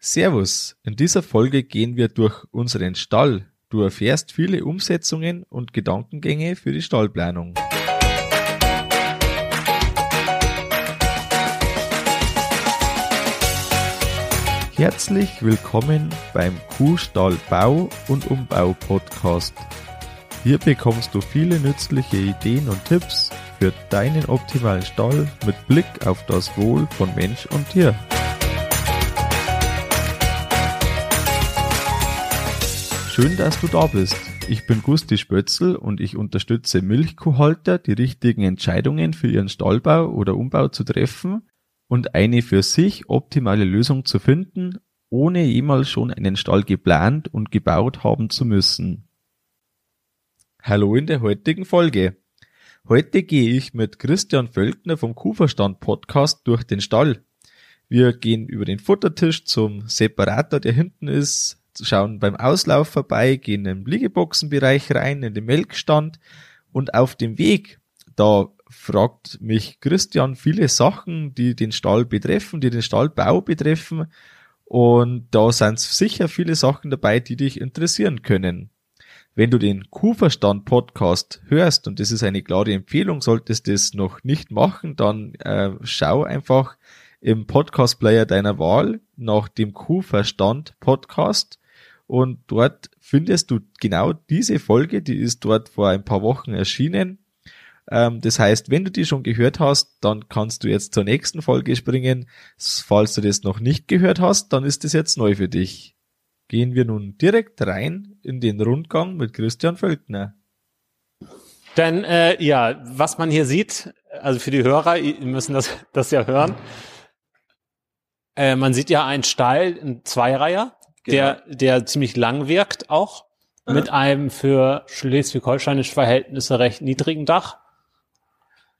Servus, in dieser Folge gehen wir durch unseren Stall. Du erfährst viele Umsetzungen und Gedankengänge für die Stallplanung. Herzlich willkommen beim Kuhstall Bau und Umbau Podcast. Hier bekommst du viele nützliche Ideen und Tipps für deinen optimalen Stall mit Blick auf das Wohl von Mensch und Tier. Schön, dass du da bist. Ich bin Gusti Spötzl und ich unterstütze Milchkuhhalter, die richtigen Entscheidungen für ihren Stallbau oder Umbau zu treffen und eine für sich optimale Lösung zu finden, ohne jemals schon einen Stall geplant und gebaut haben zu müssen. Hallo in der heutigen Folge. Heute gehe ich mit Christian Völkner vom Kuhverstand Podcast durch den Stall. Wir gehen über den Futtertisch zum Separator, der hinten ist, schauen beim Auslauf vorbei, gehen im Liegeboxenbereich rein, in den Melkstand und auf dem Weg, da fragt mich Christian viele Sachen, die den Stall betreffen, die den Stallbau betreffen und da sind sicher viele Sachen dabei, die dich interessieren können. Wenn du den Kuhverstand Podcast hörst, und das ist eine klare Empfehlung, solltest du das noch nicht machen, dann äh, schau einfach im Podcast Player deiner Wahl nach dem Kuhverstand Podcast und dort findest du genau diese Folge, die ist dort vor ein paar Wochen erschienen. Ähm, das heißt, wenn du die schon gehört hast, dann kannst du jetzt zur nächsten Folge springen. Falls du das noch nicht gehört hast, dann ist das jetzt neu für dich. Gehen wir nun direkt rein in den Rundgang mit Christian Völkner. Denn äh, ja, was man hier sieht, also für die Hörer, die müssen das, das ja hören. Äh, man sieht ja einen Stall, ein Zweireiher, genau. der ziemlich lang wirkt auch, Aha. mit einem für schleswig-holsteinische Verhältnisse recht niedrigen Dach.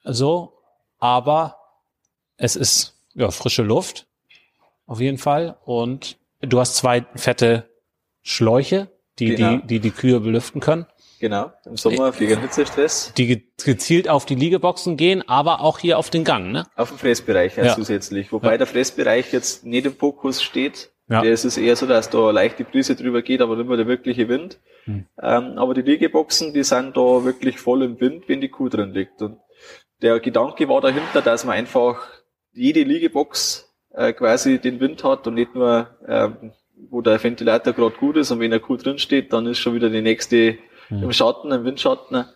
So, aber es ist ja frische Luft auf jeden Fall und du hast zwei fette Schläuche, die genau. die, die die Kühe belüften können. Genau, im Sommer gegen Hitzestress. Die gezielt auf die Liegeboxen gehen, aber auch hier auf den Gang, ne? Auf dem Fressbereich ja, ja. zusätzlich. Wobei ja. der Fressbereich jetzt nicht im Fokus steht, ja. Es ist eher so, dass da leicht die Brise drüber geht, aber nicht mehr der wirkliche Wind. Hm. Ähm, aber die Liegeboxen, die sind da wirklich voll im Wind, wenn die Kuh drin liegt. Und der Gedanke war dahinter, dass man einfach jede Liegebox äh, quasi den Wind hat und nicht nur, ähm, wo der Ventilator gerade gut ist und wenn eine Kuh drin steht, dann ist schon wieder die nächste hm. im Schatten, im Windschatten.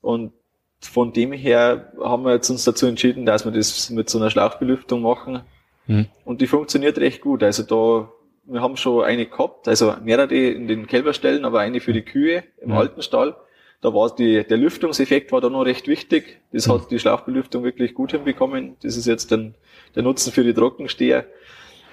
Und von dem her haben wir jetzt uns dazu entschieden, dass wir das mit so einer Schlauchbelüftung machen. Hm. Und die funktioniert recht gut. Also da wir haben schon eine gehabt, also mehrere in den Kälberstellen, aber eine für die Kühe im mhm. alten Stall. Da war die, der Lüftungseffekt war da noch recht wichtig. Das mhm. hat die Schlauchbelüftung wirklich gut hinbekommen. Das ist jetzt dann der Nutzen für die Trockensteher.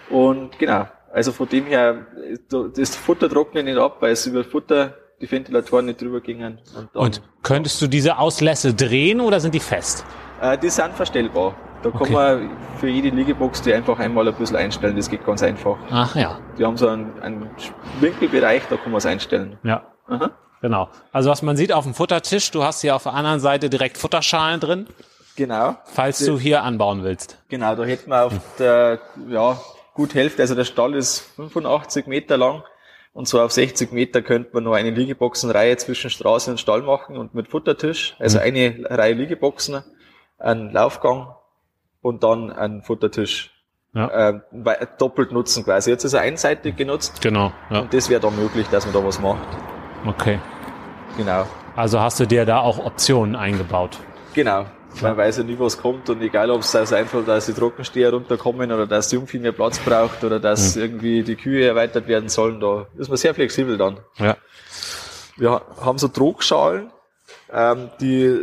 Und genau, also von dem her, das Futter trocknet nicht ab, weil es über Futter die Ventilatoren nicht drüber gingen. Und, und könntest du diese Auslässe drehen oder sind die fest? Äh, die sind verstellbar. Da kann okay. man für jede Liegebox die einfach einmal ein bisschen einstellen. Das geht ganz einfach. Ach ja. Die haben so einen, einen Winkelbereich, da kann man es einstellen. Ja. Aha. Genau. Also was man sieht auf dem Futtertisch, du hast hier auf der anderen Seite direkt Futterschalen drin. Genau. Falls die, du hier anbauen willst. Genau, da hätten wir auf der, ja, gut Hälfte, also der Stall ist 85 Meter lang und so auf 60 Meter könnte man noch eine Liegeboxenreihe zwischen Straße und Stall machen und mit Futtertisch. Also mhm. eine Reihe Liegeboxen, ein Laufgang und dann ein Futtertisch. Ja. Äh, doppelt nutzen quasi. Jetzt ist er einseitig genutzt. Genau. Ja. Und das wäre dann möglich, dass man da was macht. Okay. Genau. Also hast du dir da auch Optionen eingebaut? Genau. Man weiß ja nie, was kommt und egal, ob es also einfach, dass die Trockensteher runterkommen oder dass die Jungvieh mehr Platz braucht oder dass mhm. irgendwie die Kühe erweitert werden sollen, da ist man sehr flexibel dann. Ja. Wir haben so Trogschalen, ähm, die,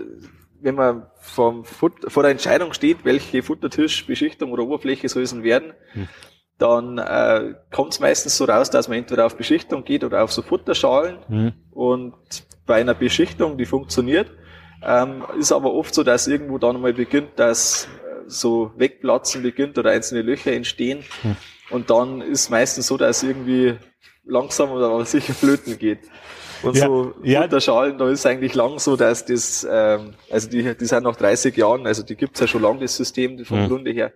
wenn man vom Fut vor der Entscheidung steht, welche Futtertischbeschichtung oder Oberfläche soll es denn werden, hm. dann äh, kommt es meistens so raus, dass man entweder auf Beschichtung geht oder auf so Futterschalen. Hm. Und bei einer Beschichtung, die funktioniert, ähm, ist aber oft so, dass irgendwo dann mal beginnt, dass äh, so Wegplatzen beginnt oder einzelne Löcher entstehen. Hm. Und dann ist meistens so, dass irgendwie langsam oder sicher flöten geht. Und ja, so ja. Unterschalen, da ist eigentlich lang so, dass das, ähm, also die, die sind nach 30 Jahren, also die gibt's ja schon lange, das System vom mhm. Grunde her.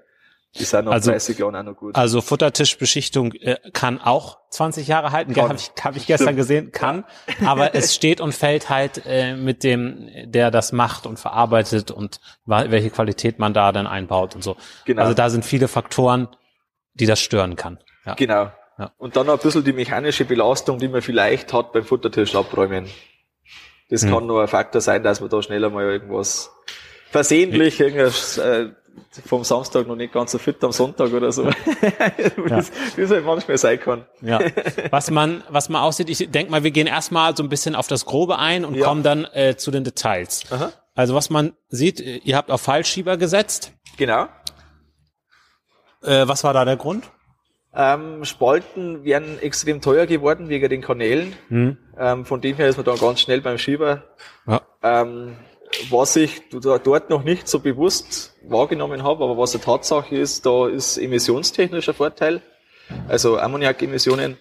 Die sind nach Also- 30 Jahren auch noch gut. Also Futtertischbeschichtung äh, kann auch 20 Jahre halten. Habe ich, hab ich gestern Stimmt. gesehen, kann. Aber es steht und fällt halt äh, mit dem, der das macht und verarbeitet und welche Qualität man da dann einbaut und so. Genau. Also da sind viele Faktoren, die das stören kann. Ja. Genau. Ja. Und dann noch ein bisschen die mechanische Belastung, die man vielleicht hat beim Futtertisch abräumen. Das Hm. kann nur ein Faktor sein, dass man da schneller mal irgendwas versehentlich irgendwas, äh, vom Samstag noch nicht ganz so fit am Sonntag oder so. das, Wie es halt manchmal sein kann. Ja. Was man, was man aussieht, ich denke mal, wir gehen erstmal so ein bisschen auf das Grobe ein und Ja. kommen dann äh, zu den Details. Aha. Also was man sieht, ihr habt auf Fallschieber gesetzt. Genau. Äh, was war da der Grund? Ähm, Spalten wären extrem teuer geworden wegen den Kanälen. Hm. Ähm, von dem her ist man dann ganz schnell beim Schieber. Ja. Ähm, was ich dort noch nicht so bewusst wahrgenommen habe, aber was eine Tatsache ist, da ist emissionstechnischer Vorteil, also Ammoniakemissionen.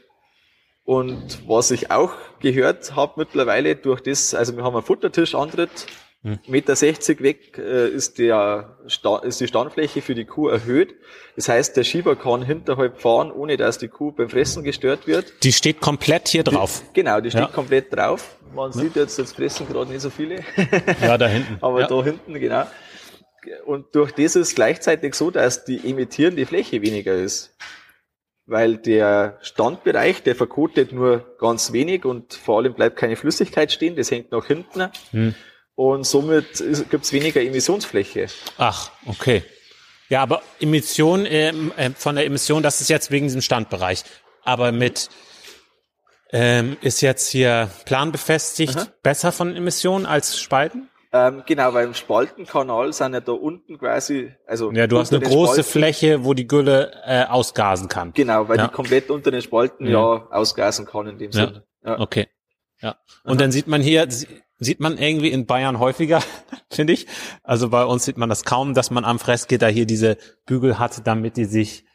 Und was ich auch gehört habe mittlerweile durch das, also wir haben einen Futtertischantritt, Hm. Meter 60 weg äh, ist, der, Sta- ist die Standfläche für die Kuh erhöht. Das heißt, der Schieber kann hinterhalb fahren, ohne dass die Kuh beim Fressen gestört wird. Die steht komplett hier drauf. Genau, die steht Ja. komplett drauf. Man sieht jetzt, jetzt fressen gerade nicht so viele. Ja, da hinten. Aber ja. da hinten, genau. Und durch das ist gleichzeitig so, dass die emittierende Fläche weniger ist. Weil der Standbereich, der verkotet nur ganz wenig und vor allem bleibt keine Flüssigkeit stehen, das hängt nach hinten. Hm. Und somit gibt es weniger Emissionsfläche. Ach, okay. Ja, aber Emission, ähm, äh, von der Emission, das ist jetzt wegen diesem Standbereich. Aber mit ähm, ist jetzt hier planbefestigt Aha. besser von Emissionen als Spalten? Ähm, genau, weil im Spaltenkanal sind ja da unten quasi, also Ja, du hast eine große Spalten- Fläche, wo die Gülle äh, ausgasen kann. Genau, weil Ja. die komplett unter den Spalten Ja. ja, ausgasen kann in dem Ja. Sinne. Ja. Okay. Ja. Und dann sieht man hier, sieht man irgendwie in Bayern häufiger, finde ich. Also bei uns sieht man das kaum, dass man am Fressgitter hier diese Bügel hat, damit die sich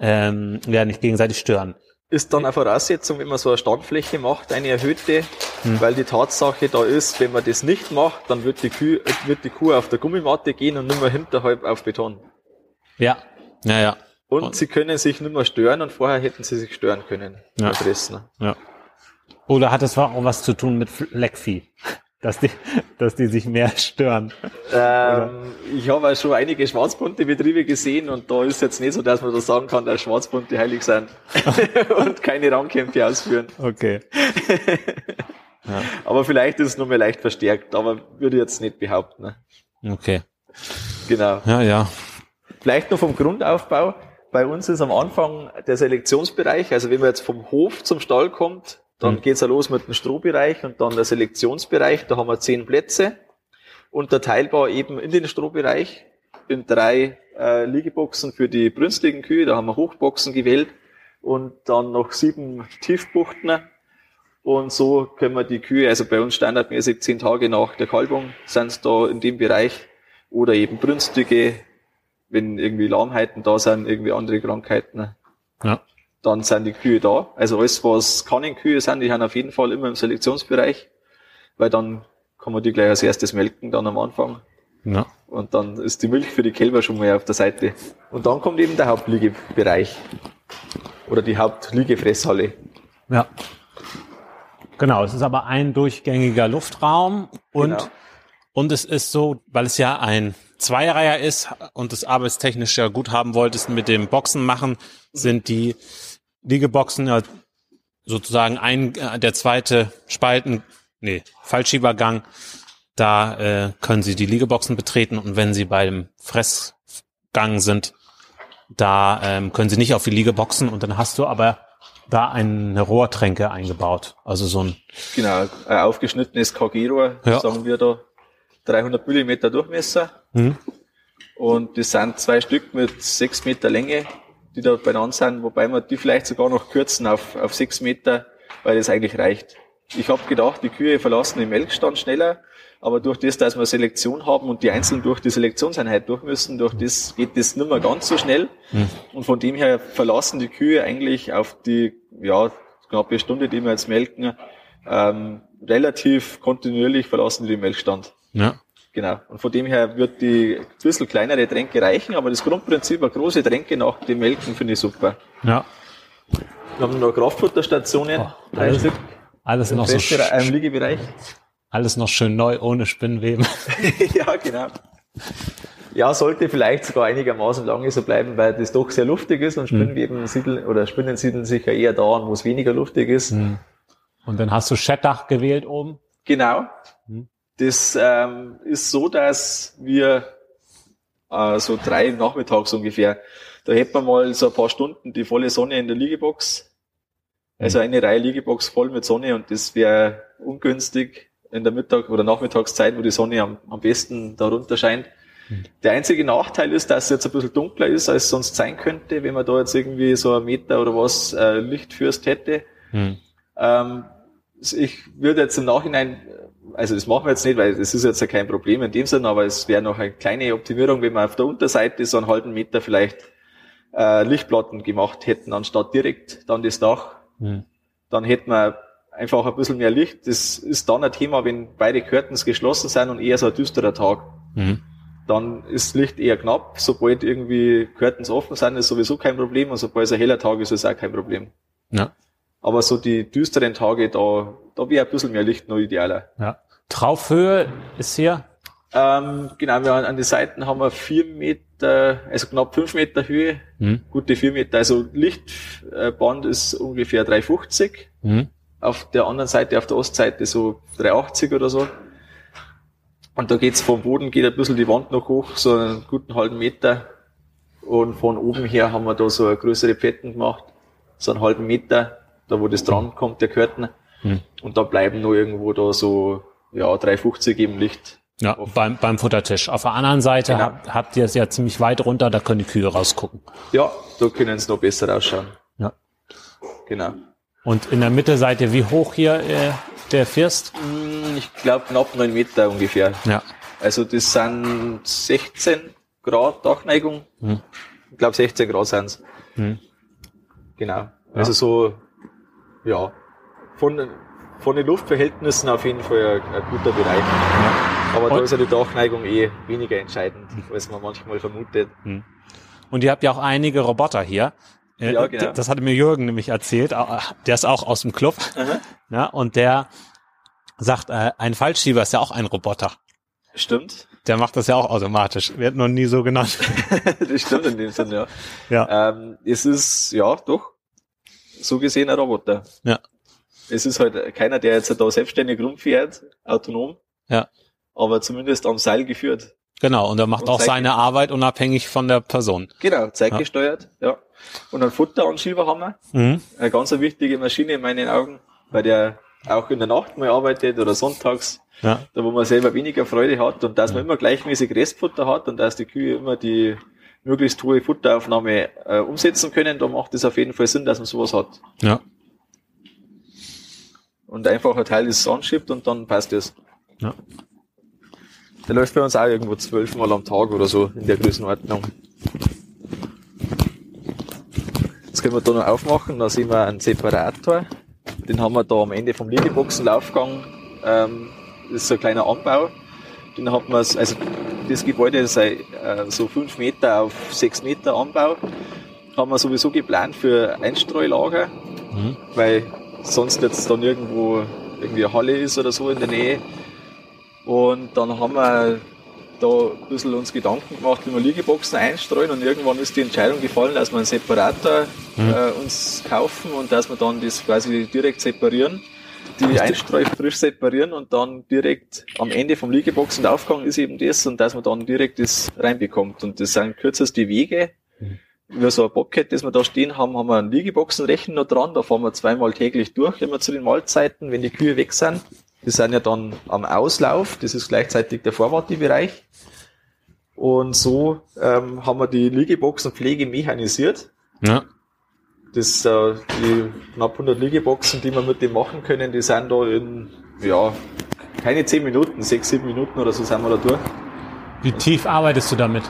ähm, ja nicht gegenseitig stören. ist dann eine Voraussetzung, wenn man so eine Standfläche macht, eine erhöhte, Hm. weil die Tatsache da ist, wenn man das nicht macht, dann wird die, Kuh, wird die Kuh auf der Gummimatte gehen und nicht mehr hinterhalb auf Beton. Ja. Ja, ja. Und, Und- sie können sich nicht mehr stören und vorher hätten sie sich stören können. Ja. Fressen. Ja. Oder hat es auch was zu tun mit Leckvieh? Dass die, dass die sich mehr stören. Ähm, ich habe auch schon einige schwarzbunte Betriebe gesehen und da ist jetzt nicht so, dass man da sagen kann, dass Schwarzbunte heilig sind und keine Rangkämpfe ausführen. Okay. Aber vielleicht ist es nur mehr leicht verstärkt, aber würde ich jetzt nicht behaupten. ne? Okay. Genau. Ja, ja. Vielleicht noch vom Grundaufbau. Bei uns ist am Anfang der Selektionsbereich, also wenn man jetzt vom Hof zum Stall kommt, dann Mhm. geht's ja los mit dem Strohbereich und dann der Selektionsbereich. Da haben wir zehn Plätze, unterteilbar eben in den Strohbereich in drei äh, Liegeboxen für die brünstigen Kühe. Da haben wir Hochboxen gewählt und dann noch sieben Tiefbuchten. Und so können wir die Kühe, also bei uns standardmäßig zehn Tage nach der Kalbung, sind da in dem Bereich oder eben brünstige, wenn irgendwie Lahmheiten da sind, irgendwie andere Krankheiten, Ja. Dann sind die Kühe da. Also alles, was Kannenkühe sind, die haben auf jeden Fall immer im Selektionsbereich, weil dann kann man die gleich als erstes melken dann am Anfang. Ja. Und dann ist die Milch für die Kälber schon mal auf der Seite. Und dann kommt eben der Hauptliegebereich. Oder die Hauptliegefresshalle. Ja. Genau, es ist aber ein durchgängiger Luftraum und, Genau. und es ist so, weil es ja ein Zweireiher ist und es arbeitstechnisch ja gut haben wolltest mit dem Boxen machen, sind die Liegeboxen ja sozusagen ein, äh, der zweite Spalten, nee, Fallschiebergang. Da äh, können Sie die Liegeboxen betreten und wenn Sie beim Fressgang sind, da ähm, können Sie nicht auf die Liegeboxen und dann hast du aber da eine Rohrtränke eingebaut. Also so ein, Genau, ein aufgeschnittenes KG-Rohr, Ja. sagen wir da, 300 Millimeter Durchmesser. hm? Und das sind zwei Stück mit sechs Meter Länge, die da beieinander sind, wobei wir die vielleicht sogar noch kürzen auf, auf sechs Meter, weil das eigentlich reicht. Ich habe gedacht, die Kühe verlassen den Melkstand schneller, aber durch das, dass wir Selektion haben und die einzeln durch die Selektionseinheit durch müssen, durch das geht das nicht mehr ganz so schnell. Und von dem her verlassen die Kühe eigentlich auf die ja, knappe Stunde, die wir jetzt melken, ähm, relativ kontinuierlich verlassen die den Melkstand. ja. Genau. Und von dem her wird die ein bisschen kleinere Tränke reichen, aber das Grundprinzip, eine große Tränke nach dem Melken finde ich super. Ja. Wir haben noch Kraftfutterstationen, oh, alles, Stück. Alles noch so im Liegebereich. Alles noch schön neu, ohne Spinnweben. ja, genau. Ja, sollte vielleicht sogar einigermaßen lange so bleiben, weil das doch sehr luftig ist und hm. Spinnweben siedeln oder Spinnen siedeln sich ja eher da an, wo es weniger luftig ist. Hm. Und dann hast du Schettdach gewählt oben? Genau. Hm. Das ähm, ist so, dass wir äh, so drei nachmittags ungefähr, da hätten wir mal so ein paar Stunden die volle Sonne in der Liegebox. Also hm. eine Reihe Liegebox voll mit Sonne und das wäre ungünstig in der Mittag- oder Nachmittagszeit, wo die Sonne am, am besten darunter scheint. Hm. Der einzige Nachteil ist, dass es jetzt ein bisschen dunkler ist, als es sonst sein könnte, wenn man da jetzt irgendwie so ein Meter oder was äh, Lichtfürst hätte. Hm. Ähm, ich würde jetzt im Nachhinein, also das machen wir jetzt nicht, weil das ist jetzt ja kein Problem in dem Sinne, aber es wäre noch eine kleine Optimierung, wenn wir auf der Unterseite so einen halben Meter vielleicht äh, Lichtplatten gemacht hätten, anstatt direkt dann das Dach. Mhm. Dann hätten wir einfach ein bisschen mehr Licht. Das ist dann ein Thema, wenn beide Curtains geschlossen sind und eher so ein düsterer Tag. Mhm. Dann ist Licht eher knapp. Sobald irgendwie Curtains offen sind, ist sowieso kein Problem und sobald es ein heller Tag ist, ist es auch kein Problem. Ja. Aber so die düsteren Tage, da, da wäre ein bisschen mehr Licht noch idealer. Ja. Traufhöhe ist hier? Ähm, genau, wir an den Seiten haben wir vier Meter, also knapp fünf Meter Höhe, mhm. gute vier Meter. Also Lichtband ist ungefähr 350. Mhm. Auf der anderen Seite, auf der Ostseite so 380 oder so. Und da geht's vom Boden, geht ein bisschen die Wand noch hoch, so einen guten halben Meter. Und von oben her haben wir da so größere Fetten gemacht, so einen halben Meter da wo das dran kommt, der Curtain. Hm. Und da bleiben nur irgendwo da so, ja, 350 im Licht. Ja, beim, beim Futtertisch. Auf der anderen Seite genau. habt, habt ihr es ja ziemlich weit runter, da können die Kühe rausgucken. Ja, da können es noch besser ausschauen. Ja. Genau. Und in der Mittelseite, wie hoch hier äh, der First? Hm, ich glaube knapp neun Meter ungefähr. Ja. Also das sind 16 Grad Dachneigung. Hm. Ich glaube 16 Grad sind's. Hm. Genau. Ja. Also so ja, von, von den Luftverhältnissen auf jeden Fall ein, ein guter Bereich. Ja. Aber Und? da ist ja die Dachneigung eh weniger entscheidend, als man manchmal vermutet. Hm. Und ihr habt ja auch einige Roboter hier. Äh, ja, genau. Das hatte mir Jürgen nämlich erzählt. Der ist auch aus dem Club. Aha. Ja, und der sagt, äh, ein Fallschieber ist ja auch ein Roboter. Stimmt. Der macht das ja auch automatisch. Wird noch nie so genannt. das stimmt in dem Sinne, ja. ja. Ähm, es ist, ja, doch, so gesehen ein Roboter. Ja. Es ist halt keiner, der jetzt da selbstständig rumfährt, autonom. Ja. Aber zumindest am Seil geführt. Genau, und er macht und auch seine Arbeit unabhängig von der Person. Genau, zeitgesteuert, ja. ja. Und ein Futteranschieber haben wir. Mhm. Eine ganz wichtige Maschine in meinen Augen, weil der auch in der Nacht mal arbeitet oder sonntags, ja. da wo man selber weniger Freude hat und dass man immer gleichmäßig Restfutter hat und dass die Kühe immer die möglichst hohe Futteraufnahme äh, umsetzen können, da macht es auf jeden Fall Sinn, dass man sowas hat. Ja. Und einfach ein Teil ist anschiebt und dann passt es. Ja. Der läuft bei uns auch irgendwo zwölfmal am Tag oder so in der Größenordnung. Jetzt können wir da noch aufmachen, da sehen wir einen Separator. Den haben wir da am Ende vom Liegeboxenlaufgang. Ähm, das ist so ein kleiner Anbau. Den hat man, also das Gebäude ist äh, so fünf Meter auf sechs Meter Anbau. Haben wir sowieso geplant für Einstreulager, mhm. weil sonst jetzt dann irgendwo irgendwie eine Halle ist oder so in der Nähe. Und dann haben wir da ein bisschen uns Gedanken gemacht, wie wir Liegeboxen einstreuen und irgendwann ist die Entscheidung gefallen, dass wir einen Separator mhm. äh, uns kaufen und dass wir dann das quasi direkt separieren die Einstreu frisch separieren und dann direkt am Ende vom Liegebox und Aufgang ist eben das und dass man dann direkt das reinbekommt. Und das sind kürzeste Wege. Mhm. Über so ein Bobcat, das wir da stehen haben, haben wir einen Liegeboxenrechner noch dran. Da fahren wir zweimal täglich durch, immer zu den Mahlzeiten, wenn die Kühe weg sind. Die sind ja dann am Auslauf. Das ist gleichzeitig der Vorwartebereich. Und so ähm, haben wir die Liegeboxenpflege mechanisiert. Ja das, äh, die knapp 100 Liegeboxen, die wir mit dem machen können, die sind da in, ja, keine 10 Minuten, 6, 7 Minuten oder so sind wir da durch. Wie tief arbeitest du damit?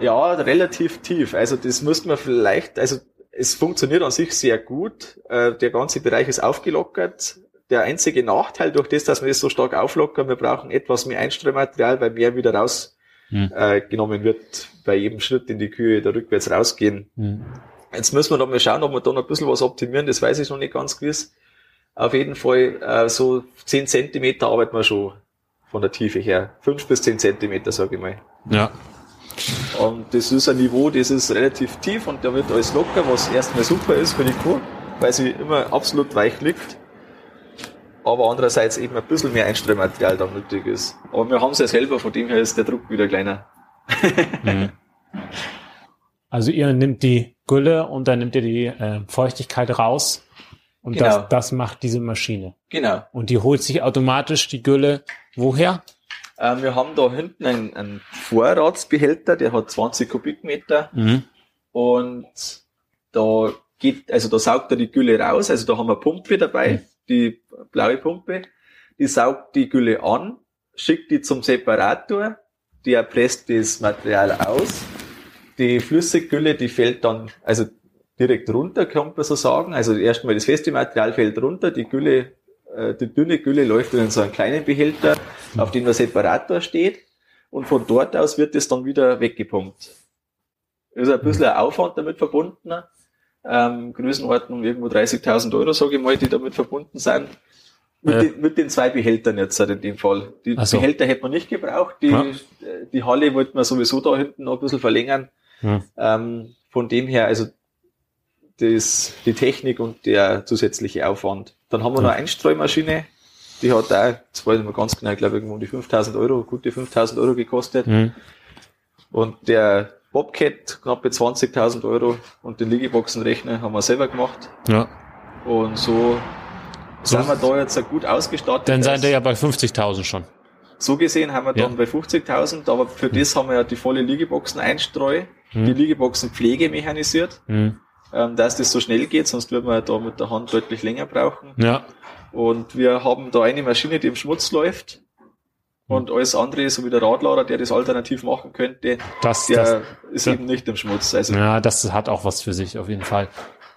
Ja, relativ tief. Also das müsste man vielleicht, also es funktioniert an sich sehr gut. Äh, der ganze Bereich ist aufgelockert. der einzige Nachteil durch das, dass wir das so stark auflockern, wir brauchen etwas mehr Einstreumaterial, weil mehr wieder rausgenommen hm. äh, wird bei jedem Schritt in die Kühe, da rückwärts rausgehen. Hm. Jetzt müssen wir noch mal schauen, ob wir da noch ein bisschen was optimieren, das weiß ich noch nicht ganz gewiss. Auf jeden Fall äh, so 10 Zentimeter arbeiten wir schon von der Tiefe her. 5 bis 10 Zentimeter, sage ich mal. Ja. Und das ist ein Niveau, das ist relativ tief und da wird alles locker, was erstmal super ist für die Kuh, weil sie immer absolut weich liegt. Aber andererseits eben ein bisschen mehr Einstreumaterial da nötig ist. Aber wir haben es ja selber, von dem her ist der Druck wieder kleiner. mhm. Also ihr nimmt die Gülle und dann nimmt ihr die äh, Feuchtigkeit raus und genau. das, das macht diese Maschine. Genau. Und die holt sich automatisch die Gülle woher? Ähm, wir haben da hinten einen, einen Vorratsbehälter, der hat 20 Kubikmeter. Mhm. Und da geht, also da saugt er die Gülle raus. Also da haben wir eine Pumpe dabei, mhm. die blaue Pumpe. Die saugt die Gülle an, schickt die zum Separator, der presst das Material aus. Die Flüssiggülle, die fällt dann, also direkt runter, kann man so sagen. Also erstmal das feste Material fällt runter, die Gülle äh, die dünne Gülle läuft in so einen kleinen Behälter, auf dem der Separator steht. Und von dort aus wird es dann wieder weggepumpt. Ist ein bisschen ein Aufwand damit verbunden. Ähm, Größenordnung irgendwo 30.000 Euro, sage ich mal, die damit verbunden sind. Mit, ja. den, mit den zwei Behältern jetzt halt in dem Fall. Die so. Behälter hätte man nicht gebraucht. Die, ja. die Halle wollte man sowieso da hinten noch ein bisschen verlängern. Ja. Ähm, von dem her, also das, die Technik und der zusätzliche Aufwand. Dann haben wir noch eine Einstreumaschine, die hat da, das weiß ich mal ganz genau, ich glaube irgendwo um die 5000 Euro, gute 5000 Euro gekostet. Mhm. Und der Bobcat knappe 20.000 Euro und den Liegeboxenrechner haben wir selber gemacht. Ja. Und so, so sind wir da jetzt gut ausgestattet. Dann seid ihr ja bei 50.000 schon. So gesehen haben wir dann ja. bei 50.000, aber für mhm. das haben wir ja die volle Liegeboxen Einstreu, mhm. die Liegeboxen Pflege mechanisiert. Mhm ähm, dass das so schnell geht, sonst würden wir da mit der Hand deutlich länger brauchen. Ja. Und wir haben da eine Maschine, die im Schmutz läuft. Und alles andere, so wie der Radlader, der das alternativ machen könnte, das, der das, ist ja. eben nicht im Schmutz. Also ja, das hat auch was für sich auf jeden Fall.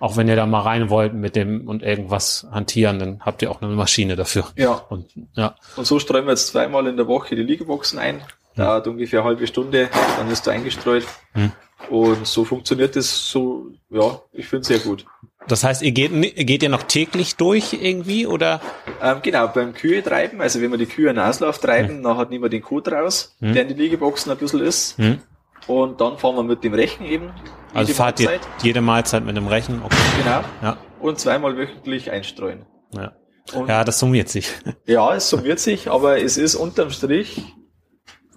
Auch wenn ihr da mal rein wollt mit dem und irgendwas hantieren, dann habt ihr auch eine Maschine dafür. Ja. Und, ja. und so streuen wir jetzt zweimal in der Woche die Liegeboxen ein. Dauert ungefähr eine halbe Stunde, dann ist er eingestreut. Hm. Und so funktioniert es so, ja, ich finde es sehr gut. Das heißt, ihr geht, geht ihr noch täglich durch irgendwie oder? Ähm, genau, beim Kühe treiben, also wenn wir die Kühe in Auslauf treiben, hm. dann hat niemand den Code raus, hm. der in die Liegeboxen ein bisschen ist. Hm. Und dann fahren wir mit dem Rechen eben. Also fahrt Mahlzeit. ihr jede Mahlzeit mit dem Rechen? Okay. Genau. Ja. Und zweimal wöchentlich einstreuen. Ja. Und ja, das summiert sich. Ja, es summiert sich, aber es ist unterm Strich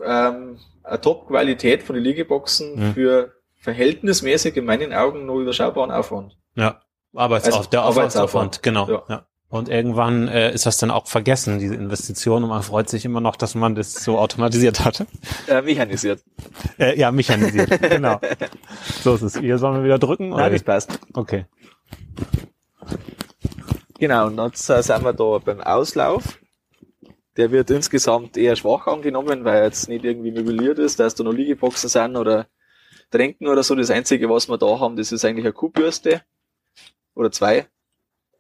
ähm, eine Top-Qualität von den Liegeboxen ja. für verhältnismäßig in meinen Augen nur überschaubaren Aufwand. Ja, Arbeitsauf also, der Arbeitsaufwand, genau. Ja. ja. Und irgendwann äh, ist das dann auch vergessen, diese Investition, und man freut sich immer noch, dass man das so automatisiert hatte. Äh, mechanisiert. Äh, ja, mechanisiert, genau. So ist es. Hier sollen wir wieder drücken? Nein, das passt. Okay. Genau, und jetzt äh, sind wir da beim Auslauf. Der wird insgesamt eher schwach angenommen, weil jetzt nicht irgendwie möbliert ist, dass da noch Liegeboxen sind oder Tränken oder so. Das Einzige, was wir da haben, das ist eigentlich eine Kuhbürste oder zwei.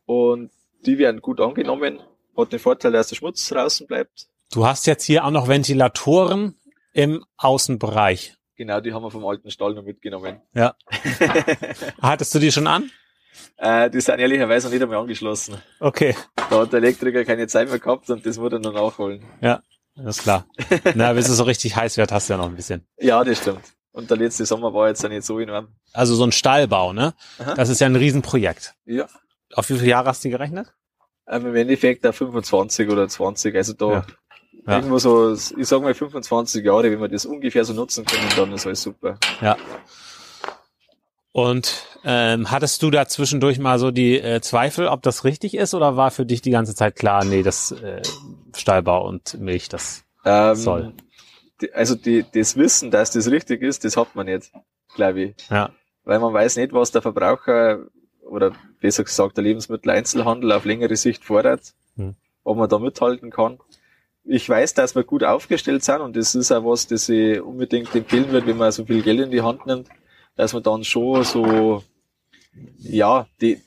Und die werden gut angenommen. Hat den Vorteil, dass der Schmutz draußen bleibt. Du hast jetzt hier auch noch Ventilatoren im Außenbereich. Genau, die haben wir vom alten Stall noch mitgenommen. Ja. Hattest du die schon an? Äh, die sind ehrlicherweise noch nicht einmal angeschlossen. Okay. Da hat der Elektriker keine Zeit mehr gehabt und das wurde er noch nachholen. Ja, das ist klar. Na, bis es so richtig heiß wird, hast du ja noch ein bisschen. Ja, das stimmt. Und der letzte Sommer war jetzt ja nicht so enorm. Also so ein Stallbau, ne? Aha. Das ist ja ein Riesenprojekt. Ja. Auf wie viele Jahre hast du gerechnet? Ähm, Im Endeffekt da 25 oder 20. Also da ja. Ja. irgendwo so, ich sag mal 25 Jahre, wenn wir das ungefähr so nutzen können, dann ist alles super. Ja. Und ähm, hattest du da zwischendurch mal so die äh, Zweifel, ob das richtig ist, oder war für dich die ganze Zeit klar, nee, das äh, Stallbau und Milch, das ähm, soll? also die, das Wissen, dass das richtig ist, das hat man nicht, glaube ich. Ja. Weil man weiß nicht, was der Verbraucher oder besser gesagt der Lebensmitteleinzelhandel auf längere Sicht fordert, hm. ob man da mithalten kann. Ich weiß, dass wir gut aufgestellt sind und das ist auch was, das ich unbedingt empfehlen würde, wenn man so viel Geld in die Hand nimmt, dass man dann schon so, ja, die,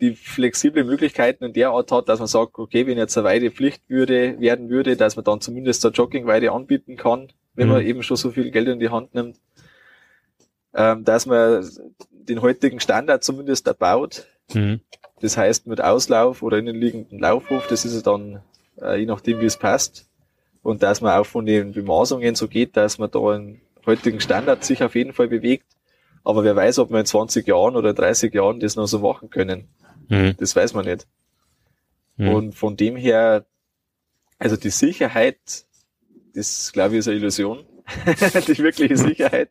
die flexible Möglichkeiten in der Art hat, dass man sagt, okay, wenn jetzt eine Weide Pflicht würde, werden würde, dass man dann zumindest eine Joggingweide anbieten kann, wenn mhm. man eben schon so viel Geld in die Hand nimmt. Ähm, dass man den heutigen Standard zumindest erbaut. Mhm. Das heißt mit Auslauf oder innenliegenden Laufhof, das ist dann äh, je nachdem, wie es passt. Und dass man auch von den Bemaßungen so geht, dass man da einen heutigen Standard sich auf jeden Fall bewegt. Aber wer weiß, ob wir in 20 Jahren oder 30 Jahren das noch so machen können. Mhm. Das weiß man nicht. Mhm. Und von dem her, also die Sicherheit, das glaube ich ist eine Illusion. die wirkliche Sicherheit.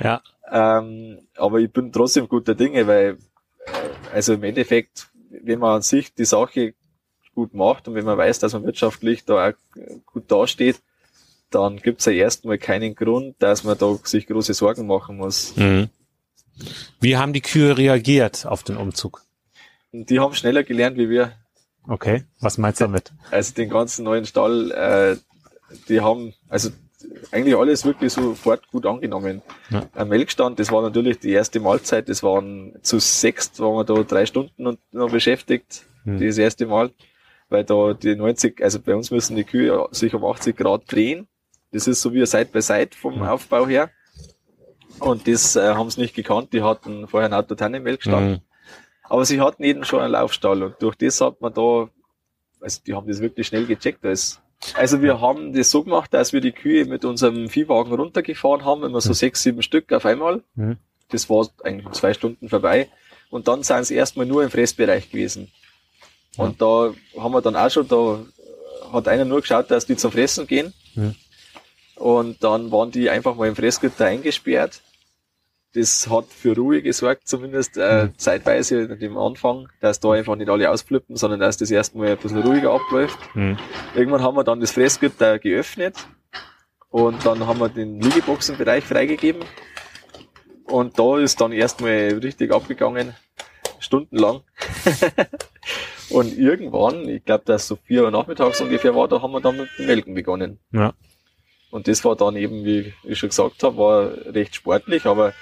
Ja. Ähm, aber ich bin trotzdem guter Dinge, weil, äh, also im Endeffekt, wenn man an sich die Sache gut macht und wenn man weiß, dass man wirtschaftlich da auch gut dasteht, dann gibt es ja erstmal keinen Grund, dass man da sich große Sorgen machen muss. Mhm. Wie haben die Kühe reagiert auf den Umzug? Die haben schneller gelernt wie wir. Okay, was meinst du damit? Also den ganzen neuen Stall, äh, die haben, also eigentlich alles wirklich sofort gut angenommen. Ja. Ein Melkstand, das war natürlich die erste Mahlzeit, das waren zu sechst, waren wir da drei Stunden noch beschäftigt, mhm. das erste Mal, weil da die 90, also bei uns müssen die Kühe sich um 80 Grad drehen das ist so wie ein Side by Side vom Aufbau her. Und das äh, haben sie nicht gekannt. Die hatten vorher einen Autotannenmelkstall. Mhm. Aber sie hatten eben schon einen Laufstall. Und durch das hat man da, also die haben das wirklich schnell gecheckt. Als, also wir haben das so gemacht, dass wir die Kühe mit unserem Viehwagen runtergefahren haben, immer so mhm. sechs, sieben Stück auf einmal. Mhm. Das war eigentlich zwei Stunden vorbei. Und dann sind sie erstmal nur im Fressbereich gewesen. Und da haben wir dann auch schon, da hat einer nur geschaut, dass die zum Fressen gehen. Mhm. Und dann waren die einfach mal im Fressgitter eingesperrt. Das hat für Ruhe gesorgt, zumindest äh, mhm. zeitweise im Anfang, dass da einfach nicht alle ausflippen, sondern dass das erstmal ein bisschen ruhiger abläuft. Mhm. Irgendwann haben wir dann das Fressgitter geöffnet und dann haben wir den Liegeboxenbereich freigegeben. Und da ist dann erstmal richtig abgegangen, stundenlang. und irgendwann, ich glaube, dass so vier Uhr nachmittags ungefähr war, da haben wir dann mit dem Melken begonnen. Ja. Und das war dann eben, wie ich schon gesagt habe, war recht sportlich, aber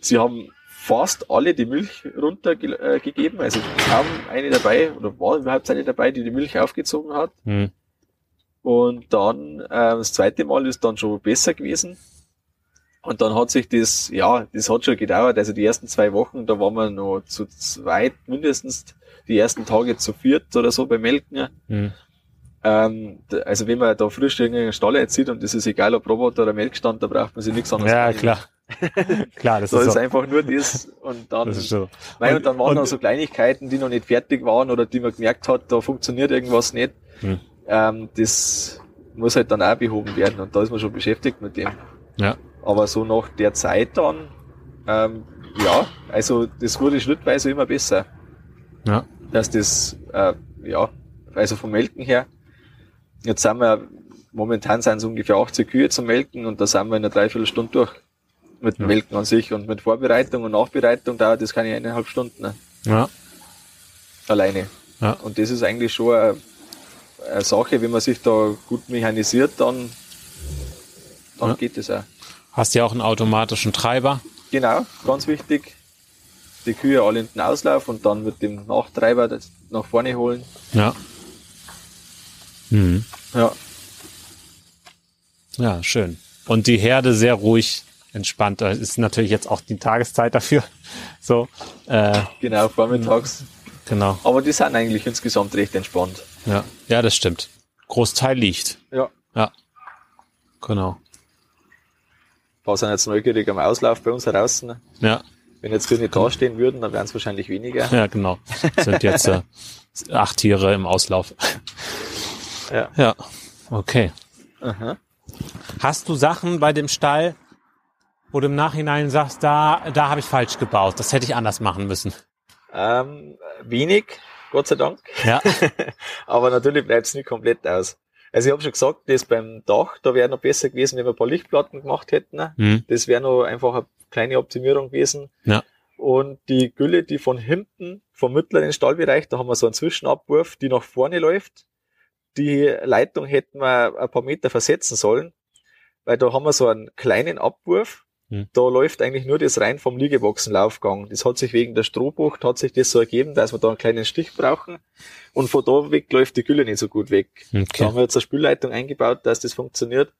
sie haben fast alle die Milch runtergegeben, also kaum eine dabei, oder war überhaupt eine dabei, die die Milch aufgezogen hat. Mhm. Und dann, äh, das zweite Mal ist dann schon besser gewesen. Und dann hat sich das, ja, das hat schon gedauert. Also die ersten zwei Wochen, da waren wir noch zu zweit, mindestens die ersten Tage zu viert oder so beim Melken. Mhm. Ähm, also wenn man da frisch irgendeinen Stall erzieht und das ist egal ob Roboter oder Melkstand, da braucht man sich nichts anderes Ja, klar. Klar, das da ist, ist so. einfach nur das und dann, das ist so. nein, und, und dann waren und, noch so Kleinigkeiten, die noch nicht fertig waren oder die man gemerkt hat, da funktioniert irgendwas nicht. Hm. Ähm, das muss halt dann auch behoben werden und da ist man schon beschäftigt mit dem. Ja. Aber so nach der Zeit dann, ähm, ja, also das wurde schrittweise immer besser. Ja. Dass das, äh, ja, also vom Melken her, Jetzt sind wir, momentan sind es ungefähr 80 Kühe zum Melken und da sind wir in einer Dreiviertelstunde durch. Mit dem ja. Melken an sich und mit Vorbereitung und Nachbereitung dauert das keine eineinhalb Stunden. Ne? Ja. Alleine. Ja. Und das ist eigentlich schon eine, eine Sache, wenn man sich da gut mechanisiert, dann, dann ja. geht es auch. Hast du ja auch einen automatischen Treiber? Genau, ganz wichtig. Die Kühe alle in den Auslauf und dann mit dem Nachtreiber das nach vorne holen. Ja. Mhm. Ja. Ja, schön. Und die Herde sehr ruhig, entspannt. Das ist natürlich jetzt auch die Tageszeit dafür. So. Äh, genau, vormittags. Genau. Aber die sind eigentlich insgesamt recht entspannt. Ja, ja, das stimmt. Großteil liegt. Ja. Ja. Genau. Ein paar sind jetzt neugierig am Auslauf bei uns draußen. Ne? Ja. Wenn jetzt Kühe da stehen würden, dann wären es wahrscheinlich weniger. Ja, genau. sind jetzt äh, acht Tiere im Auslauf. Ja. Ja. Okay. Aha. Hast du Sachen bei dem Stall, wo du im Nachhinein sagst, da, da habe ich falsch gebaut, das hätte ich anders machen müssen? Ähm, wenig, Gott sei Dank. Ja. Aber natürlich bleibt es nicht komplett aus. Also ich habe schon gesagt, das beim Dach, da wäre noch besser gewesen, wenn wir ein paar Lichtplatten gemacht hätten. Mhm. Das wäre noch einfach eine kleine Optimierung gewesen. Ja. Und die Gülle, die von hinten, vom mittleren Stallbereich, da haben wir so einen Zwischenabwurf, die nach vorne läuft die Leitung hätten wir ein paar Meter versetzen sollen, weil da haben wir so einen kleinen Abwurf Hm. Da läuft eigentlich nur das rein vom Liegeboxenlaufgang. Das hat sich wegen der Strohbucht, hat sich das so ergeben, dass wir da einen kleinen Stich brauchen. Und von da weg läuft die Gülle nicht so gut weg. Okay. Da haben wir jetzt eine Spülleitung eingebaut, dass das funktioniert.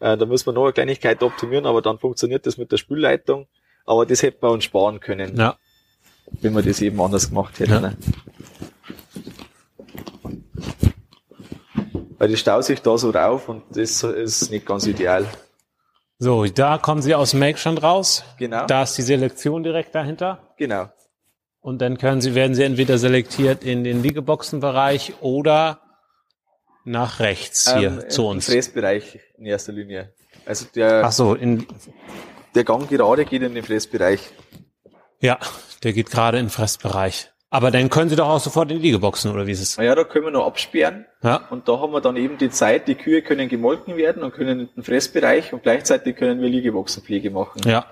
Äh, da müssen wir noch eine Kleinigkeit optimieren, aber dann funktioniert das mit der Spülleitung. Aber das hätten wir uns sparen können. Ja. Wenn wir das eben anders gemacht hätten. Ja. Ne? Weil die staut sich da so rauf und das ist nicht ganz ideal. So, da kommen Sie aus dem Melkstand raus. Genau. Da ist die Selektion direkt dahinter. Genau. Und dann können Sie, werden Sie entweder selektiert in den Liegeboxenbereich oder nach rechts hier ähm, zu uns. Im Fressbereich in erster Linie. Also der, Ach so, in, der Gang gerade geht in den Fressbereich. Ja, der geht gerade in den Fressbereich. Aber dann können Sie doch auch sofort in die Liegeboxen, oder wie ist es? Ja, da können wir noch absperren. Ja. Und da haben wir dann eben die Zeit, die Kühe können gemolken werden und können in den Fressbereich und gleichzeitig können wir Liegeboxenpflege machen. Ja.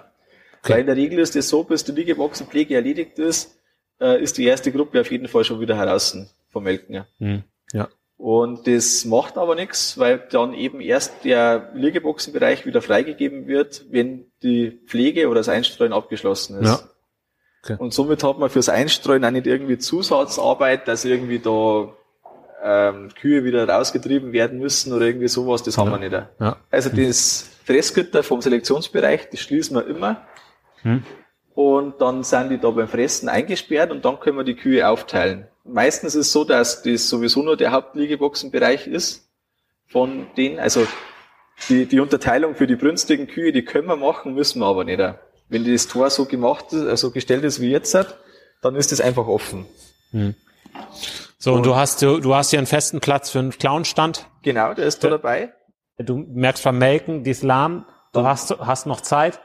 Okay. Weil in der Regel ist es so, bis die Liegeboxenpflege erledigt ist, äh, ist die erste Gruppe auf jeden Fall schon wieder heraus vom Melken. Hm. Ja. Und das macht aber nichts, weil dann eben erst der Liegeboxenbereich wieder freigegeben wird, wenn die Pflege oder das Einstreuen abgeschlossen ist. Ja. Okay. Und somit hat man fürs Einstreuen auch nicht irgendwie Zusatzarbeit, dass irgendwie da ähm, Kühe wieder rausgetrieben werden müssen oder irgendwie sowas, das ja. haben wir nicht. Ja. Also das Fressgitter vom Selektionsbereich, das schließen wir immer. Hm. Und dann sind die da beim Fressen eingesperrt und dann können wir die Kühe aufteilen. Meistens ist es so, dass das sowieso nur der Hauptliegeboxenbereich ist von denen. Also die, die Unterteilung für die brünstigen Kühe, die können wir machen, müssen wir aber nicht wenn das Tor so gemacht ist, also gestellt ist wie jetzt, dann ist es einfach offen. Hm. So, und, und, du hast du, du hast hier einen festen Platz für einen Clownstand. Genau, der ist da dabei. Du merkst vom Melken, die ist lahm, du hast, hast noch Zeit.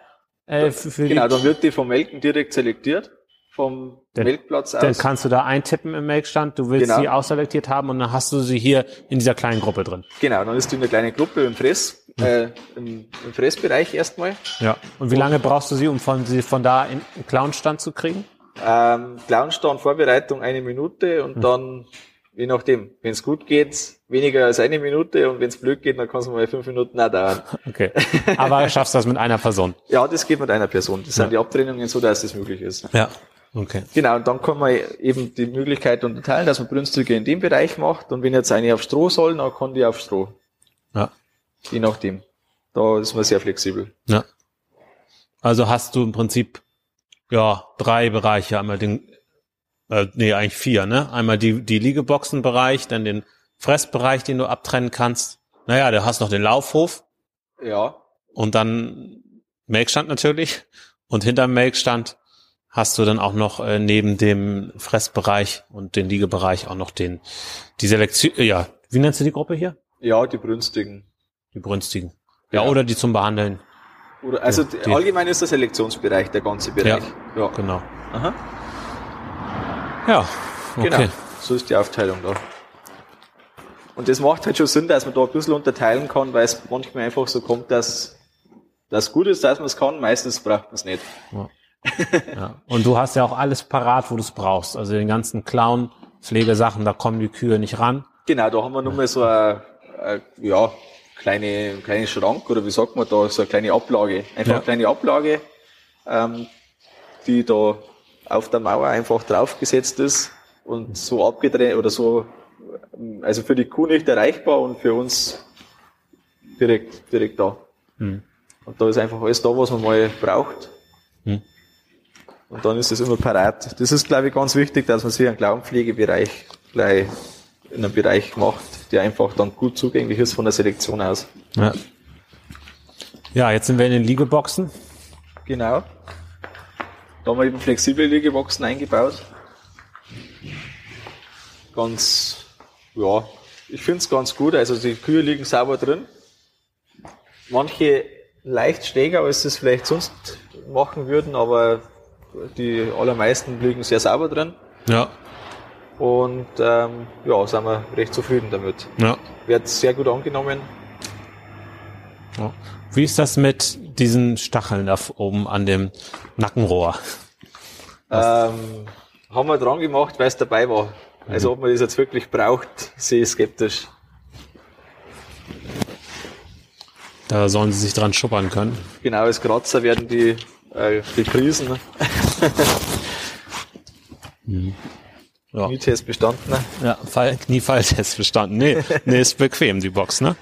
Äh, für, für genau, dann wird die vom Melken direkt selektiert vom dann, Melkplatz aus. Dann kannst du da eintippen im Melkstand, du willst genau. sie ausselektiert haben und dann hast du sie hier in dieser kleinen Gruppe drin. Genau, dann ist die in der kleinen Gruppe im Fress, äh, im, im Fressbereich erstmal. Ja. Und wie lange brauchst du sie, um von, sie von da in den Clownstand zu kriegen? Ähm, Clownstand Vorbereitung eine Minute und hm. dann, je nachdem, wenn es gut geht, weniger als eine Minute und wenn es blöd geht, dann kann es mal fünf Minuten auch dauern. Okay. Aber schaffst du das mit einer Person? Ja, das geht mit einer Person. Das ja. sind die Abtrennungen so, dass das möglich ist. Ja. Okay. Genau, und dann kann man eben die Möglichkeit unterteilen, dass man Brünstige in dem Bereich macht und wenn jetzt eine auf Stroh soll, dann kann die auf Stroh. Ja. Je nachdem. Da ist man sehr flexibel. Ja. Also hast du im Prinzip ja drei Bereiche, einmal den äh, nee, eigentlich vier, ne? Einmal die die Liegeboxenbereich, dann den Fressbereich, den du abtrennen kannst. Naja, du hast noch den Laufhof. Ja. Und dann Melkstand natürlich. Und hinterm Melkstand hast du dann auch noch äh, neben dem Fressbereich und den Liegebereich auch noch den, die Selektion, äh, ja, wie nennst du die Gruppe hier? Ja, die Brünstigen. Die Brünstigen. Ja, ja. oder die zum Behandeln. Oder, also ja, allgemein ist der Selektionsbereich der ganze Bereich. Ja, ja. genau. Aha. Ja, okay. Genau, so ist die Aufteilung da. Und das macht halt schon Sinn, dass man da ein bisschen unterteilen kann, weil es manchmal einfach so kommt, dass das gut ist, dass man es kann, meistens braucht man es nicht. Ja ja. Und du hast ja auch alles parat, wo du es brauchst. Also den ganzen Clown, Pflegesachen, da kommen die Kühe nicht ran. Genau, da haben wir nur mal so eine, eine ja, kleine, kleine Schrank oder wie sagt man da, so eine kleine Ablage. Einfach ja. eine kleine Ablage, ähm, die da auf der Mauer einfach draufgesetzt ist und so abgedreht oder so, also für die Kuh nicht erreichbar und für uns direkt, direkt da. Hm. Und da ist einfach alles da, was man mal braucht. Hm. Und dann ist es immer parat. Das ist, glaube ich, ganz wichtig, dass man sich einen Klauenpflegebereich gleich in einem Bereich macht, der einfach dann gut zugänglich ist von der Selektion aus. Ja, ja jetzt sind wir in den Liegeboxen. Genau. Da haben wir eben flexible Liegeboxen eingebaut. Ganz, ja, ich finde es ganz gut. Also die Kühe liegen sauber drin. Manche leicht steiger, als sie es vielleicht sonst machen würden, aber die allermeisten liegen sehr sauber drin. Ja. Und ähm, ja, sind wir recht zufrieden damit. Ja. Wird sehr gut angenommen. Ja. Wie ist das mit diesen Stacheln da oben an dem Nackenrohr? Ähm, haben wir dran gemacht, weil es dabei war. Also ob man das jetzt wirklich braucht, sehe ich skeptisch. Da sollen sie sich dran schuppern können. Genau, als Kratzer werden die äh, gepriesen. mhm. ja. Knietest bestanden. Ne? Ja, Fall, Kniefalltest bestanden. Nee, nee, ist bequem, die Box, ne?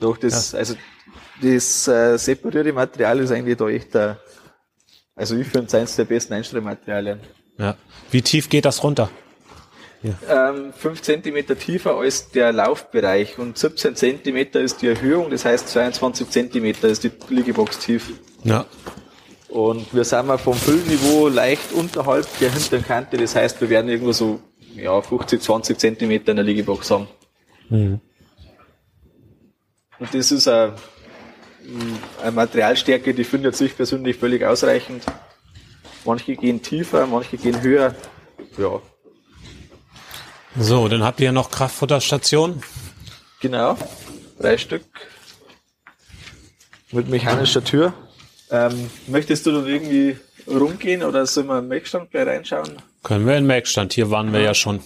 Doch, das, ja. also, das äh, separierte Material ist eigentlich da echt, äh, also ich finde es eines der besten Einstellmaterialien. Ja. Wie tief geht das runter? Ja. Ähm, 5 cm tiefer als der Laufbereich und 17 cm ist die Erhöhung, das heißt 22 cm ist die Liegebox tief. Ja. Und wir sind mal vom Füllniveau leicht unterhalb der hinteren Kante, das heißt, wir werden irgendwo so ja, 50, 20 cm in der Liegebox haben. Mhm. Und das ist eine, eine Materialstärke, die finde ich persönlich völlig ausreichend. Manche gehen tiefer, manche gehen höher. Ja. So, dann habt ihr noch Kraftfutterstationen. Genau, drei Stück. Mit mechanischer Tür. Ähm, möchtest du dann irgendwie rumgehen oder sollen wir im Melkstand gleich reinschauen? Können wir in den Melkstand, hier waren wir ja schon.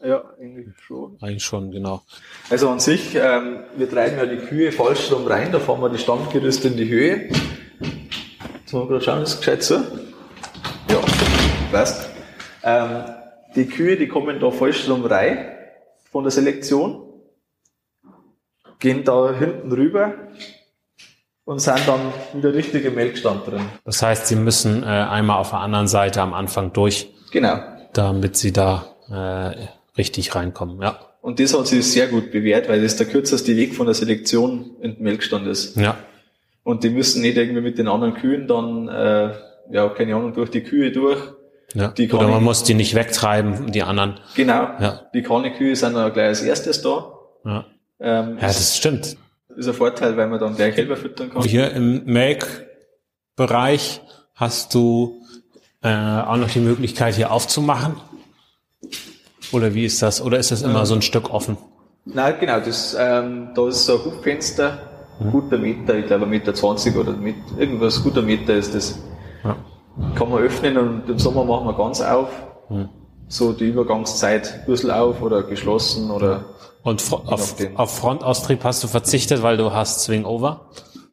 Ja, eigentlich schon. Eigentlich schon, genau. Also an sich, ähm, wir treiben ja die Kühe falsch rum rein, da fahren wir die Standgerüste in die Höhe. Jetzt wollen wir gerade schauen, ist gescheit so? Ja, passt. Ähm, die Kühe, die kommen da falsch rum rein von der Selektion, gehen da hinten rüber und sind dann wieder richtig im Melkstand drin. Das heißt, sie müssen äh, einmal auf der anderen Seite am Anfang durch. Genau. Damit sie da äh, richtig reinkommen, ja. Und das hat sich sehr gut bewährt, weil das der kürzeste Weg von der Selektion in den Melkstand ist. Ja. Und die müssen nicht irgendwie mit den anderen Kühen dann, äh, ja, keine Ahnung, durch die Kühe durch. Ja. Die Oder man muss die nicht wegtreiben, die anderen. Genau. Ja. Die Kühe sind dann gleich als erstes da. Ja. Ähm, ja, das stimmt. Ist ein Vorteil, weil man dann gleich selber füttern kann. Hier im Melkbereich hast du äh, auch noch die Möglichkeit, hier aufzumachen. Oder wie ist das? Oder ist das immer ähm, so ein Stück offen? Nein, genau. Das, ähm, da ist so ein Hubfenster, hm. guter Meter, ich glaube Meter 20 oder mit, irgendwas guter Meter ist das. Ja. Kann man öffnen und im Sommer machen wir ganz auf. Hm. So die Übergangszeit ein bisschen auf oder geschlossen oder. Und auf, auf Frontaustrieb hast du verzichtet, weil du hast Swing Over.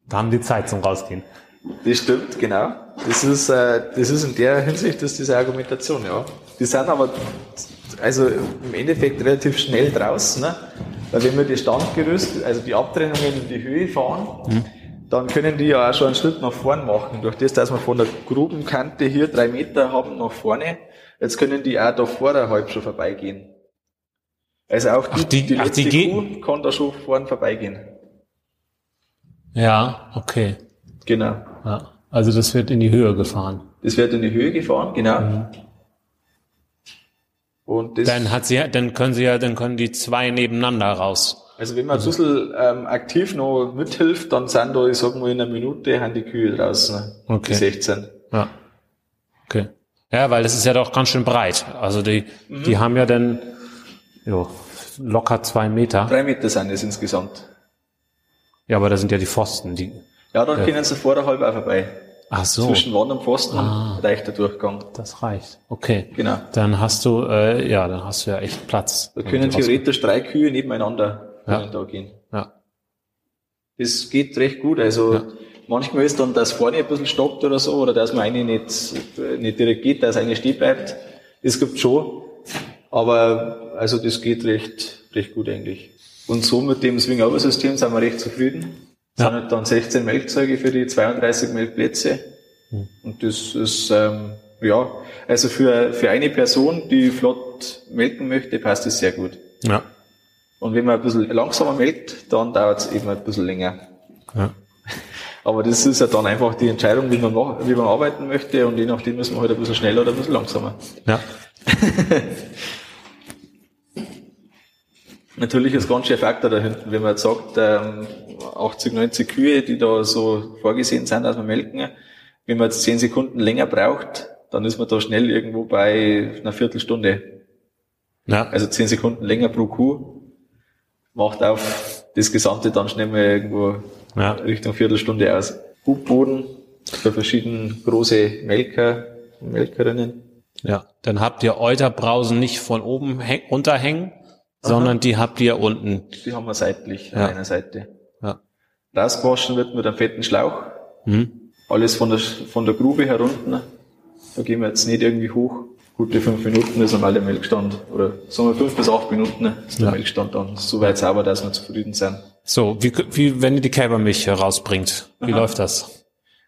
Da haben die Zeit zum Rausgehen. Das stimmt, genau. Das ist, äh, das ist in der Hinsicht das ist diese Argumentation, ja. Die sind aber also im Endeffekt relativ schnell draußen. Ne? Weil wenn wir die Standgerüst, also die Abtrennungen in die Höhe fahren, mhm. dann können die ja auch schon einen Schritt nach vorn machen. Durch das, dass wir von der Grubenkante hier drei Meter haben nach vorne, jetzt können die auch da vorderhalb schon vorbeigehen. Also auch die, ach, die, die letzte ach, die Kuh kann da schon vorn vorbeigehen. Ja, okay. Genau. Ja, also das wird in die Höhe gefahren. Das wird in die Höhe gefahren, genau. Mhm. Und das dann hat sie, dann können sie ja, dann können die zwei nebeneinander raus. Also wenn man also. ein bisschen ähm, aktiv noch mithilft, dann sind da, ich sag mal, in einer Minute haben die Kühe draußen. Okay. Die 16. Ja. Okay. Ja, weil das ist ja doch ganz schön breit. Also die, mhm. die haben ja dann jo, locker zwei Meter. Drei Meter sind es insgesamt. Ja, aber da sind ja die Pfosten. Die, ja, da ja. können sie vorher halb auch vorbei. Ach so. Zwischen Wand und Pfosten ah, reicht der Durchgang. Das reicht. Okay. Genau. Dann hast du, äh, ja, dann hast du ja echt Platz. Da können theoretisch drei Kühe nebeneinander ja. da gehen. Ja. Das geht recht gut. Also ja. manchmal ist dann, dass vorne ein bisschen stoppt oder so, oder dass man eine nicht, nicht direkt geht, dass eine stehen bleibt. Das gibt schon. Aber also das geht recht, recht gut eigentlich. Und so mit dem Swing-Over-System sind wir recht zufrieden. Ja. sind halt dann 16 Melkzeuge für die 32 Melkplätze. Mhm. Und das ist, ähm, ja, also für, für eine Person, die flott melken möchte, passt das sehr gut. Ja. Und wenn man ein bisschen langsamer melkt, dann dauert es eben ein bisschen länger. Ja. Aber das ist ja dann einfach die Entscheidung, wie man, wie man arbeiten möchte und je nachdem müssen wir halt ein bisschen schneller oder ein bisschen langsamer. Ja. Natürlich ist ganz schön Faktor da hinten, wenn man jetzt sagt, ähm, 80, 90 Kühe, die da so vorgesehen sind, dass wir melken, wenn man jetzt 10 Sekunden länger braucht, dann ist man da schnell irgendwo bei einer Viertelstunde. Ja. Also 10 Sekunden länger pro Kuh macht auf das Gesamte dann schnell mal irgendwo ja. Richtung Viertelstunde aus. Hubboden für verschiedene große Melker und Melkerinnen. Ja, dann habt ihr Euterbrausen nicht von oben runterhängen, sondern die habt ihr unten. Die haben wir seitlich ja. an einer Seite. Ja. Rausgewaschen wird mit einem fetten Schlauch. Mhm. Alles von der, von der Grube herunter. Da gehen wir jetzt nicht irgendwie hoch. Gute fünf Minuten ist einmal der Milchstand. Oder sagen wir fünf bis acht Minuten ist der ja. Milchstand dann. So weit sauber, dass wir zufrieden sind. So, wie, wie wenn ihr die Kälbermilch herausbringt, wie Aha. läuft das?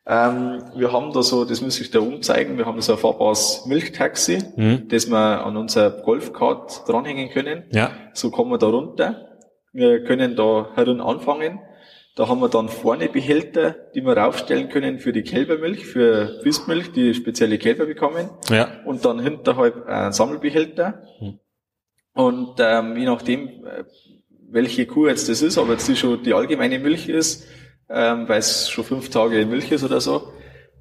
Ähm, wir haben da so, das muss ich da umzeigen, wir haben so ein fahrbares Milchtaxi, mhm. das wir an unser Golfkart dranhängen können. Ja. So kommen wir da runter. Wir können da herin anfangen. Da haben wir dann vorne Behälter, die wir raufstellen können für die Kälbermilch, für Bistmilch, die spezielle Kälber bekommen. Ja. Und dann hinterhalb ein Sammelbehälter. Mhm. Und ähm, je nachdem, äh, welche Kuh jetzt das ist, ob jetzt die schon die allgemeine Milch ist, ähm, weil es schon fünf Tage Milch ist oder so,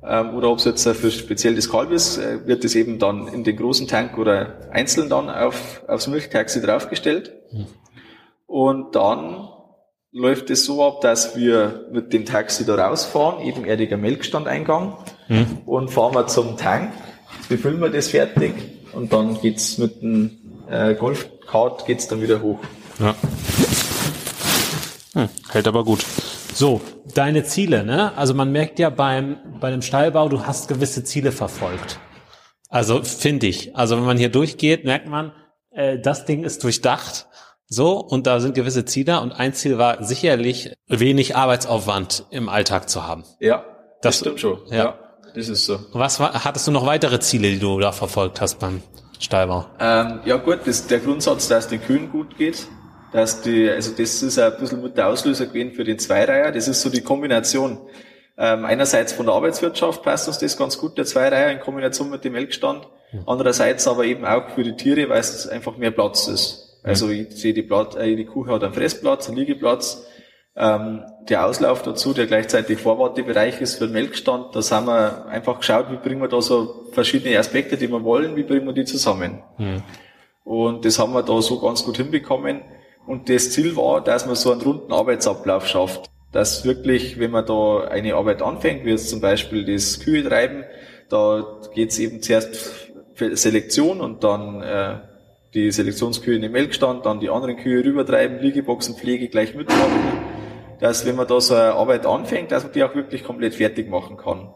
ähm, oder ob es jetzt für speziell das Kalb ist, äh, wird das eben dann in den großen Tank oder einzeln dann auf, aufs Milchtaxi draufgestellt. Mhm. Und dann läuft es so ab, dass wir mit dem Taxi da rausfahren, ebenerdiger Melkstandeingang, mhm. und fahren wir zum Tank, befüllen wir das fertig und dann geht's mit dem äh, Golfkart geht's dann wieder hoch. Ja. Hm, hält aber gut. So, deine Ziele, ne? Also man merkt ja beim, bei dem Stallbau, du hast gewisse Ziele verfolgt. Also finde ich. Also wenn man hier durchgeht, merkt man, äh, das Ding ist durchdacht. So, und da sind gewisse Ziele und ein Ziel war sicherlich wenig Arbeitsaufwand im Alltag zu haben. Ja, das, das stimmt schon. Ja. ja. das ist so. Was war, hattest du noch weitere Ziele, die du da verfolgt hast beim Stallbau? Ähm, ja gut, das, der Grundsatz, dass den Kühen gut geht, dass die, also das ist ein bisschen mit der Auslöser gewesen für den Zweireiher, das ist so die Kombination. Ähm, einerseits von der Arbeitswirtschaft passt uns das ganz gut, der Zweireiher in Kombination mit dem Melkstand. Andererseits aber eben auch für die Tiere, weil es einfach mehr Platz ist. Also ich sehe die, Blatt, äh, die Kuh hat einen Fressplatz, einen Liegeplatz, ähm, der Auslauf dazu, der gleichzeitig Vorwartebereich ist für den Melkstand. Da haben wir einfach geschaut, wie bringen wir da so verschiedene Aspekte, die wir wollen, wie bringen wir die zusammen. Mhm. Und das haben wir da so ganz gut hinbekommen. Und das Ziel war, dass man so einen runden Arbeitsablauf schafft. Dass wirklich, wenn man da eine Arbeit anfängt, wie jetzt zum Beispiel das Kühe treiben, da geht es eben zuerst für Selektion und dann äh, die Selektionskühe in den Melkstand, dann die anderen Kühe rübertreiben, Liegeboxenpflege gleich mitmachen, dass wenn man da so eine Arbeit anfängt, dass man die auch wirklich komplett fertig machen kann.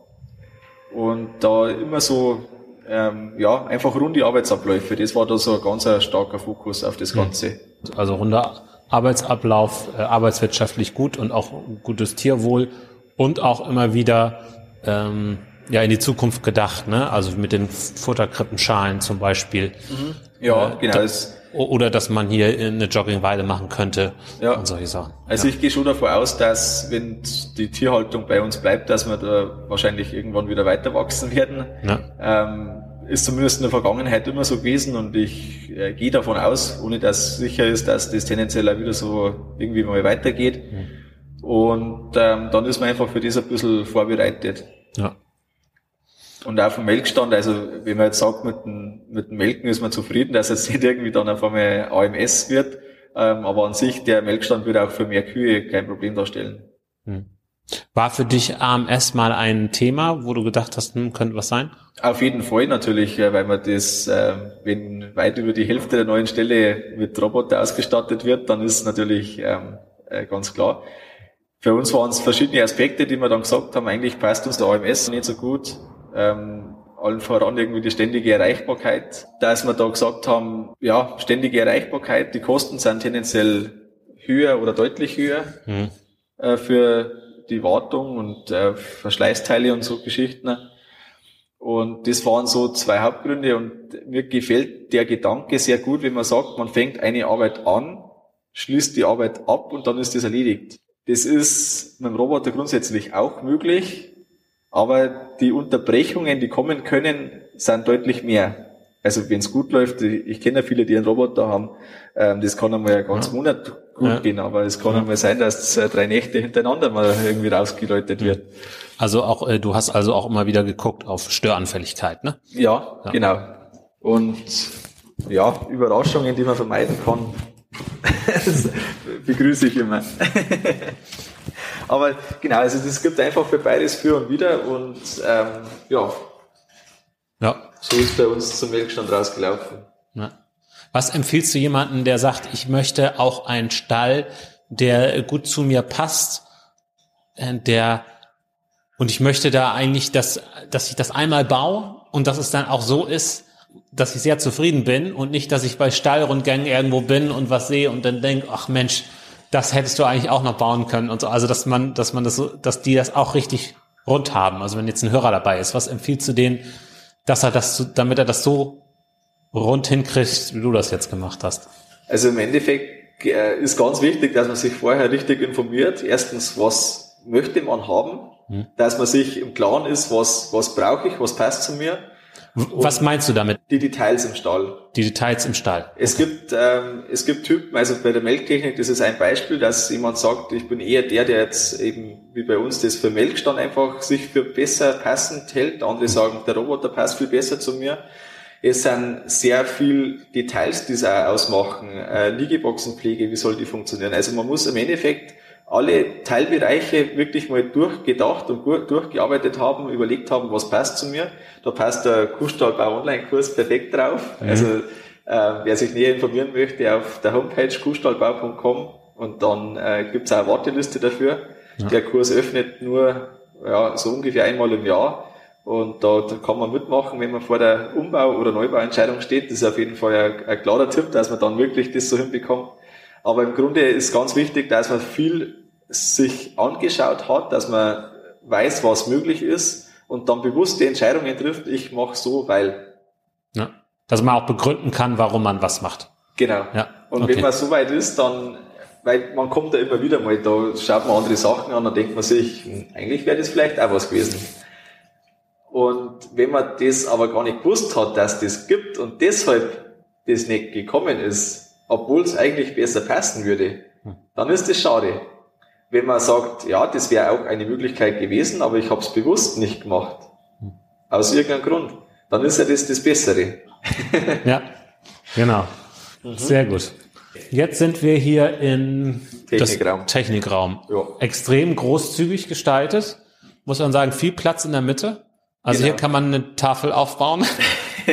Und da immer so, ähm, ja, einfach runde Arbeitsabläufe, das war da so ein ganz starker Fokus auf das Ganze. Also runder Arbeitsablauf, äh, arbeitswirtschaftlich gut und auch gutes Tierwohl und auch immer wieder ähm, ja in die Zukunft gedacht, ne? Also mit den Futterkrippenschalen zum Beispiel. Mhm. Ja, äh, genau. Da, oder dass man hier eine Joggingweide machen könnte ja. und solche Sachen. Also ja. ich gehe schon davon aus, dass wenn die Tierhaltung bei uns bleibt, dass wir da wahrscheinlich irgendwann wieder weiter wachsen werden. Ja. Ähm, ist zumindest in der Vergangenheit immer so gewesen und ich äh, gehe davon aus, ohne dass sicher ist, dass das tendenziell auch wieder so irgendwie mal weitergeht. Mhm. Und ähm, dann ist man einfach für das ein bisschen vorbereitet. Ja. Und auch vom Melkstand, also wenn man jetzt sagt, mit dem, mit dem Melken ist man zufrieden, dass es nicht irgendwie dann auf einmal AMS wird. Ähm, aber an sich, der Melkstand würde auch für mehr Kühe kein Problem darstellen. Hm. War für dich AMS mal ein Thema, wo du gedacht hast, hm, könnte was sein? Auf jeden Fall natürlich, weil man das, äh, wenn weit über die Hälfte der neuen Stelle mit Roboter ausgestattet wird, dann ist es natürlich ähm, äh, ganz klar. Für uns waren es verschiedene Aspekte, die wir dann gesagt haben, eigentlich passt uns der AMS nicht so gut ähm, allen voran irgendwie die ständige Erreichbarkeit, dass wir da gesagt haben, ja, ständige Erreichbarkeit, die Kosten sind tendenziell höher oder deutlich höher mhm. äh, für die Wartung und äh, Verschleißteile und so Geschichten. Und das waren so zwei Hauptgründe und mir gefällt der Gedanke sehr gut, wenn man sagt, man fängt eine Arbeit an, schließt die Arbeit ab und dann ist das erledigt. Das ist mit dem Roboter grundsätzlich auch möglich, aber die Unterbrechungen, die kommen können, sind deutlich mehr. Also wenn es gut läuft, ich kenne ja viele, die einen Roboter haben, ähm, das kann einmal einen ganzen Monat gut ja. gehen, aber es kann ja. einmal sein, dass äh, drei Nächte hintereinander mal irgendwie rausgeläutet wird. Also auch, äh, du hast also auch immer wieder geguckt auf Störanfälligkeit, ne? Ja, ja. genau. Und ja, Überraschungen, die man vermeiden kann, begrüße ich immer. Aber genau, also das gibt einfach für beides für und wieder und ähm, ja. Ja. So ist bei uns zum Melkstand rausgelaufen. Ja. Was empfiehlst du jemanden, der sagt, ich möchte auch einen Stall, der gut zu mir passt äh, der und ich möchte da eigentlich, dass, dass ich das einmal baue und dass es dann auch so ist, dass ich sehr zufrieden bin und nicht, dass ich bei Stallrundgängen irgendwo bin und was sehe und dann denke, ach Mensch, das hättest du eigentlich auch noch bauen können und so. Also dass man, dass man das dass die das auch richtig rund haben. Also wenn jetzt ein Hörer dabei ist, was empfiehlst du denen, dass er das, damit er das so rund hinkriegt, wie du das jetzt gemacht hast? Also im Endeffekt äh, ist ganz wichtig, dass man sich vorher richtig informiert. Erstens, was möchte man haben? Hm. Dass man sich im Klaren ist, was, was brauche ich, was passt zu mir. Was meinst du damit? Die Details im Stall. Die Details im Stall. Es gibt ähm, es gibt Typen, also bei der Melktechnik, das ist ein Beispiel, dass jemand sagt, ich bin eher der, der jetzt eben wie bei uns das für Melkstand einfach sich für besser passend hält. Andere sagen, der Roboter passt viel besser zu mir. Es sind sehr viel Details, die es auch ausmachen. Äh, Liegeboxenpflege, wie soll die funktionieren? Also man muss im Endeffekt alle Teilbereiche wirklich mal durchgedacht und durchgearbeitet haben, überlegt haben, was passt zu mir. Da passt der Kuhstallbau Online-Kurs perfekt drauf. Mhm. Also äh, wer sich näher informieren möchte, auf der Homepage kuhstallbau.com und dann äh, gibt es auch eine Warteliste dafür. Ja. Der Kurs öffnet nur ja, so ungefähr einmal im Jahr. Und da, da kann man mitmachen, wenn man vor der Umbau- oder Neubauentscheidung steht. Das ist auf jeden Fall ein, ein klarer Tipp, dass man dann wirklich das so hinbekommt. Aber im Grunde ist ganz wichtig, dass man viel sich angeschaut hat, dass man weiß, was möglich ist und dann bewusst die Entscheidungen trifft, ich mache so, weil. Ja. Dass man auch begründen kann, warum man was macht. Genau. Ja. Und okay. wenn man so weit ist, dann, weil man kommt da immer wieder mal, da schaut man andere Sachen an, dann denkt man sich, hm, eigentlich wäre das vielleicht auch was gewesen. Und wenn man das aber gar nicht gewusst hat, dass das gibt und deshalb das nicht gekommen ist, obwohl es eigentlich besser passen würde, hm. dann ist das schade wenn man sagt, ja, das wäre auch eine Möglichkeit gewesen, aber ich habe es bewusst nicht gemacht, aus irgendeinem Grund, dann ist ja das das Bessere. ja, genau. Mhm. Sehr gut. Jetzt sind wir hier in Technikraum. Technikraum. Ja. Extrem großzügig gestaltet. Muss man sagen, viel Platz in der Mitte. Also genau. hier kann man eine Tafel aufbauen.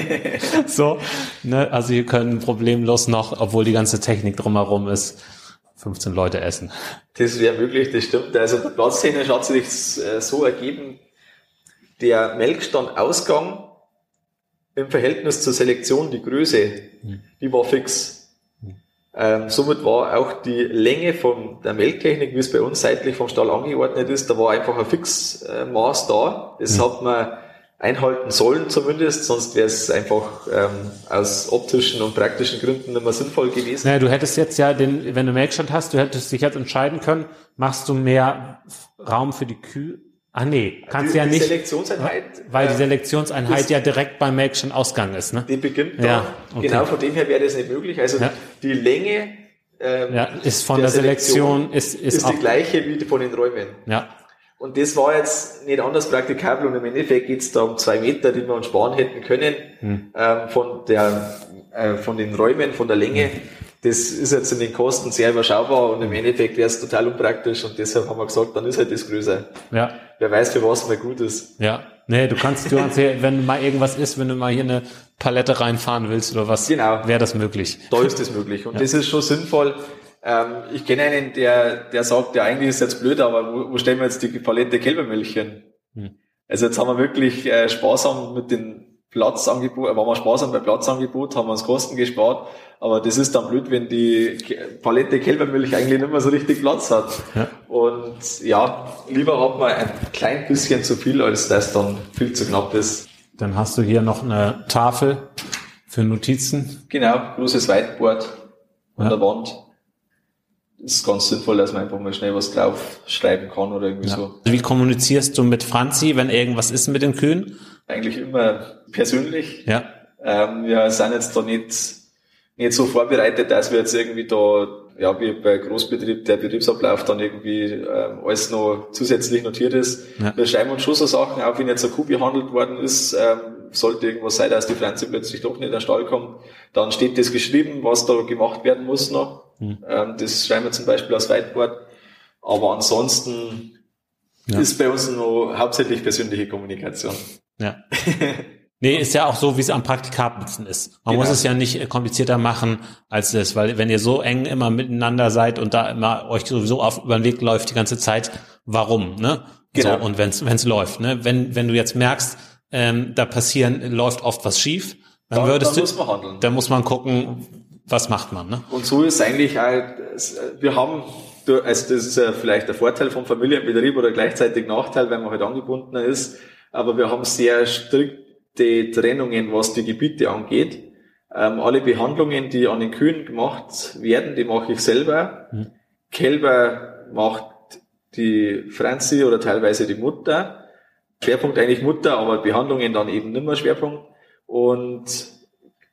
so, ne? Also hier können problemlos noch, obwohl die ganze Technik drumherum ist, 15 Leute essen. Das wäre möglich, das stimmt. Also platztechnisch hat sich äh, so ergeben, der Melkstandausgang im Verhältnis zur Selektion, die Größe, hm. die war fix. Hm. Ähm, somit war auch die Länge von der Melktechnik, wie es bei uns seitlich vom Stall angeordnet ist, da war einfach ein Fixmaß da. Das hm. hat man einhalten sollen zumindest, sonst wäre es einfach ähm, aus optischen und praktischen Gründen nicht mehr sinnvoll gewesen. Naja, du hättest jetzt ja den, wenn du Melkstand hast, du hättest dich jetzt entscheiden können, machst du mehr Raum für die Kühe? Ah nee, kannst die, ja nicht. Die Selektionseinheit. Weil die äh, Selektionseinheit ja direkt beim Melkstand Ausgang ist, ne? Die beginnt da. Ja, okay. Genau, von dem her wäre das nicht möglich. Also ja. die Länge ähm, ja, ist von der, der Selektion, Selektion ist, ist, ist die gleiche wie von den Räumen. Ja. Und das war jetzt nicht anders praktikabel und im Endeffekt geht es da um zwei Meter, die wir uns sparen hätten können hm. ähm, von der äh, von den Räumen, von der Länge. Das ist jetzt in den Kosten sehr überschaubar und im Endeffekt wäre es total unpraktisch und deshalb haben wir gesagt, dann ist halt das größer. Ja. Wer weiß, für was mal gut ist. Ja. Nee, du kannst, du kannst hier, wenn mal irgendwas ist, wenn du mal hier eine Palette reinfahren willst oder was, genau. wäre das möglich. Da ist das möglich. Und ja. das ist schon sinnvoll, ähm, ich kenne einen, der, der sagt, ja, eigentlich ist jetzt blöd, aber wo, wo stellen wir jetzt die Palette Kälbermilch hin? Hm. Also jetzt haben wir wirklich äh, sparsam mit den Platzangebot, waren wir sparsam bei Platzangebot, haben wir uns Kosten gespart, aber das ist dann blöd, wenn die Palette Kälbermilch eigentlich nicht mehr so richtig Platz hat. Ja. Und ja, lieber hat man ein klein bisschen zu viel, als das dann viel zu knapp ist. Dann hast du hier noch eine Tafel für Notizen. Genau, großes Whiteboard an ja. der Wand ist ganz sinnvoll, dass man einfach mal schnell was drauf schreiben kann oder irgendwie ja. so. Wie kommunizierst du mit Franzi, wenn irgendwas ist mit den Kühen? Eigentlich immer persönlich. Ja. Ähm, wir sind jetzt da nicht, nicht so vorbereitet, dass wir jetzt irgendwie da, ja, wie bei Großbetrieb, der Betriebsablauf dann irgendwie ähm, alles noch zusätzlich notiert ist. Ja. Wir schreiben uns schon so Sachen, auch wenn jetzt eine Kuh behandelt worden ist, ähm, sollte irgendwas sein, dass die Franzi plötzlich doch nicht in den Stall kommt, dann steht das geschrieben, was da gemacht werden muss noch. Mhm. Ähm, das schreiben wir zum Beispiel aus Whiteboard. Aber ansonsten ja. ist bei uns nur hauptsächlich persönliche Kommunikation. Ja. Nee, ist ja auch so, wie es am praktikabelsten ist. Man genau. muss es ja nicht komplizierter machen als das, weil wenn ihr so eng immer miteinander seid und da immer euch sowieso auf über den Weg läuft die ganze Zeit, warum, ne? Genau. So, und wenn's wenn's läuft, ne? Wenn wenn du jetzt merkst, ähm, da passieren läuft oft was schief, dann, dann würdest dann du, muss man handeln. Dann muss man gucken, was macht man, ne? Und so ist eigentlich auch, wir haben also das ist ja vielleicht der Vorteil vom Familienbetrieb oder gleichzeitig Nachteil, weil man halt angebundener ist. Aber wir haben sehr strikte Trennungen, was die Gebiete angeht. Ähm, alle Behandlungen, die an den Kühen gemacht werden, die mache ich selber. Mhm. Kälber macht die Franzi oder teilweise die Mutter. Schwerpunkt eigentlich Mutter, aber Behandlungen dann eben nicht mehr Schwerpunkt. Und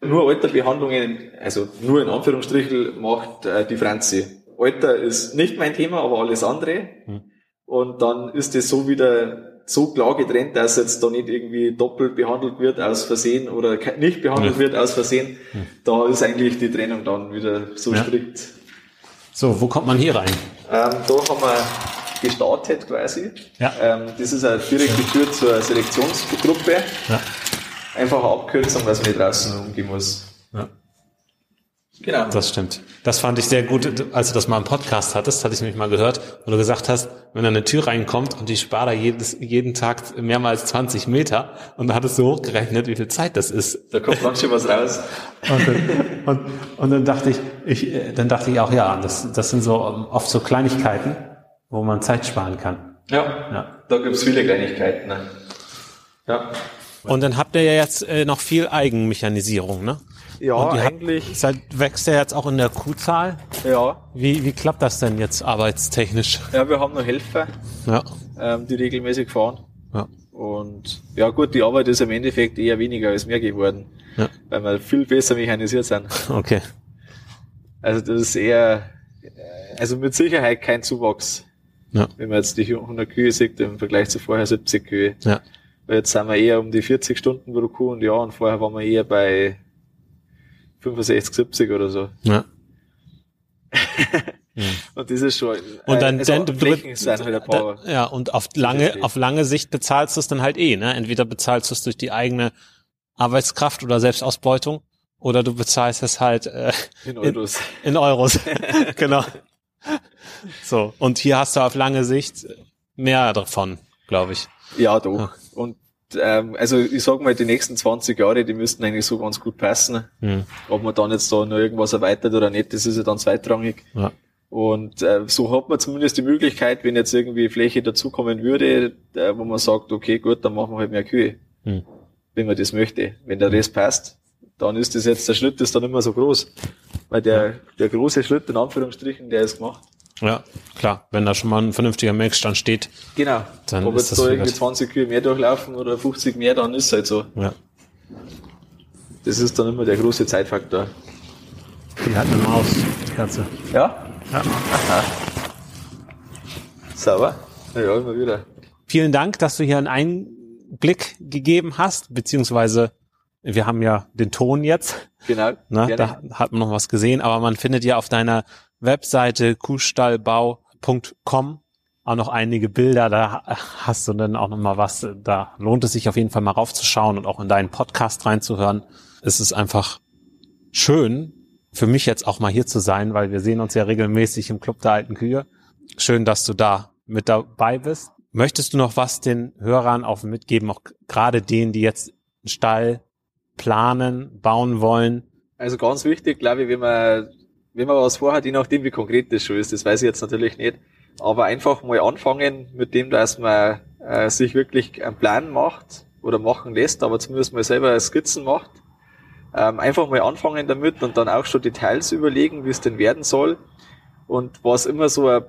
nur Alterbehandlungen, also nur in Anführungsstrichen, macht äh, die Franzi. Alter ist nicht mein Thema, aber alles andere. Hm. Und dann ist es so wieder so klar getrennt, dass jetzt da nicht irgendwie doppelt behandelt wird aus Versehen oder nicht behandelt ja. wird aus Versehen. Da ist eigentlich die Trennung dann wieder so ja. strikt. So, wo kommt man hier rein? Ähm, da haben wir gestartet quasi. Ja. Ähm, das ist eine direkte Tür zur Selektionsgruppe. Ja. Einfache Abkürzung, dass man nicht draußen umgehen muss. Ja. Genau. Das stimmt. Das fand ich sehr gut, als du das mal im Podcast hattest, hatte ich nämlich mal gehört, wo du gesagt hast, wenn da eine Tür reinkommt und die spart da jedes, jeden Tag mehrmals 20 Meter und da hattest du hochgerechnet, wie viel Zeit das ist. Da kommt manchmal was raus. Und dann, und, und dann dachte ich, ich, dann dachte ich auch, ja, das, das sind so oft so Kleinigkeiten, wo man Zeit sparen kann. Ja, ja. da gibt's viele Kleinigkeiten. Ne? Ja. Und dann habt ihr ja jetzt äh, noch viel Eigenmechanisierung, ne? Ja, eigentlich. Habt, halt, wächst ja jetzt auch in der Kuhzahl. Ja. Wie, wie klappt das denn jetzt arbeitstechnisch? Ja, wir haben noch Helfer, ja. ähm, die regelmäßig fahren. Ja. Und ja gut, die Arbeit ist im Endeffekt eher weniger als mehr geworden, ja. weil wir viel besser mechanisiert sind. Okay. Also das ist eher, also mit Sicherheit kein Zuwachs. Ja. Wenn man jetzt die 100 Kühe sieht im Vergleich zu vorher 70 Kühe. Ja. Weil jetzt sind wir eher um die 40 Stunden pro Kuh und ja, und vorher waren wir eher bei 65, 70 oder so. Ja. und das ist schon. Und dann, also dann du, sind halt ein paar ja, und auf lange, auf lange Sicht bezahlst du es dann halt eh, ne? Entweder bezahlst du es durch die eigene Arbeitskraft oder Selbstausbeutung, oder du bezahlst es halt äh, in Euros. In, in Euros, genau. So und hier hast du auf lange Sicht mehr davon, glaube ich. Ja, doch. Und ähm, also ich sag mal, die nächsten 20 Jahre, die müssten eigentlich so ganz gut passen. Mhm. Ob man dann jetzt da noch irgendwas erweitert oder nicht, das ist ja dann zweitrangig. Ja. Und äh, so hat man zumindest die Möglichkeit, wenn jetzt irgendwie Fläche dazukommen würde, äh, wo man sagt, okay, gut, dann machen wir halt mehr Kühe. Mhm. Wenn man das möchte. Wenn der Rest passt, dann ist das jetzt, der Schritt ist dann immer so groß. Weil der, der große Schritt, in Anführungsstrichen, der ist gemacht. Ja, klar. Wenn da schon mal ein vernünftiger Melkstand steht. Genau. Dann Ob ist jetzt das da irgendwie 20 Kühe mehr durchlaufen oder 50 mehr, dann ist es halt so. Ja. Das ist dann immer der große Zeitfaktor. Die hat eine Maus, die Katze. Ja? Ja. Aha. Sauber? Ja, immer wieder. Vielen Dank, dass du hier einen Einblick gegeben hast, beziehungsweise wir haben ja den Ton jetzt. Genau. Ne, da hat man noch was gesehen, aber man findet ja auf deiner Webseite kuhstallbau.com auch noch einige Bilder, da hast du dann auch noch mal was, da lohnt es sich auf jeden Fall mal raufzuschauen und auch in deinen Podcast reinzuhören. Es ist einfach schön, für mich jetzt auch mal hier zu sein, weil wir sehen uns ja regelmäßig im Club der alten Kühe. Schön, dass du da mit dabei bist. Möchtest du noch was den Hörern auch mitgeben, auch gerade denen, die jetzt einen Stall planen, bauen wollen? Also ganz wichtig, glaube ich, wenn man wenn man was vorhat, je nachdem wie konkret das schon ist, das weiß ich jetzt natürlich nicht, aber einfach mal anfangen mit dem, dass man äh, sich wirklich einen Plan macht oder machen lässt, aber zumindest mal selber Skizzen macht. Ähm, einfach mal anfangen damit und dann auch schon Details überlegen, wie es denn werden soll. Und was immer so ein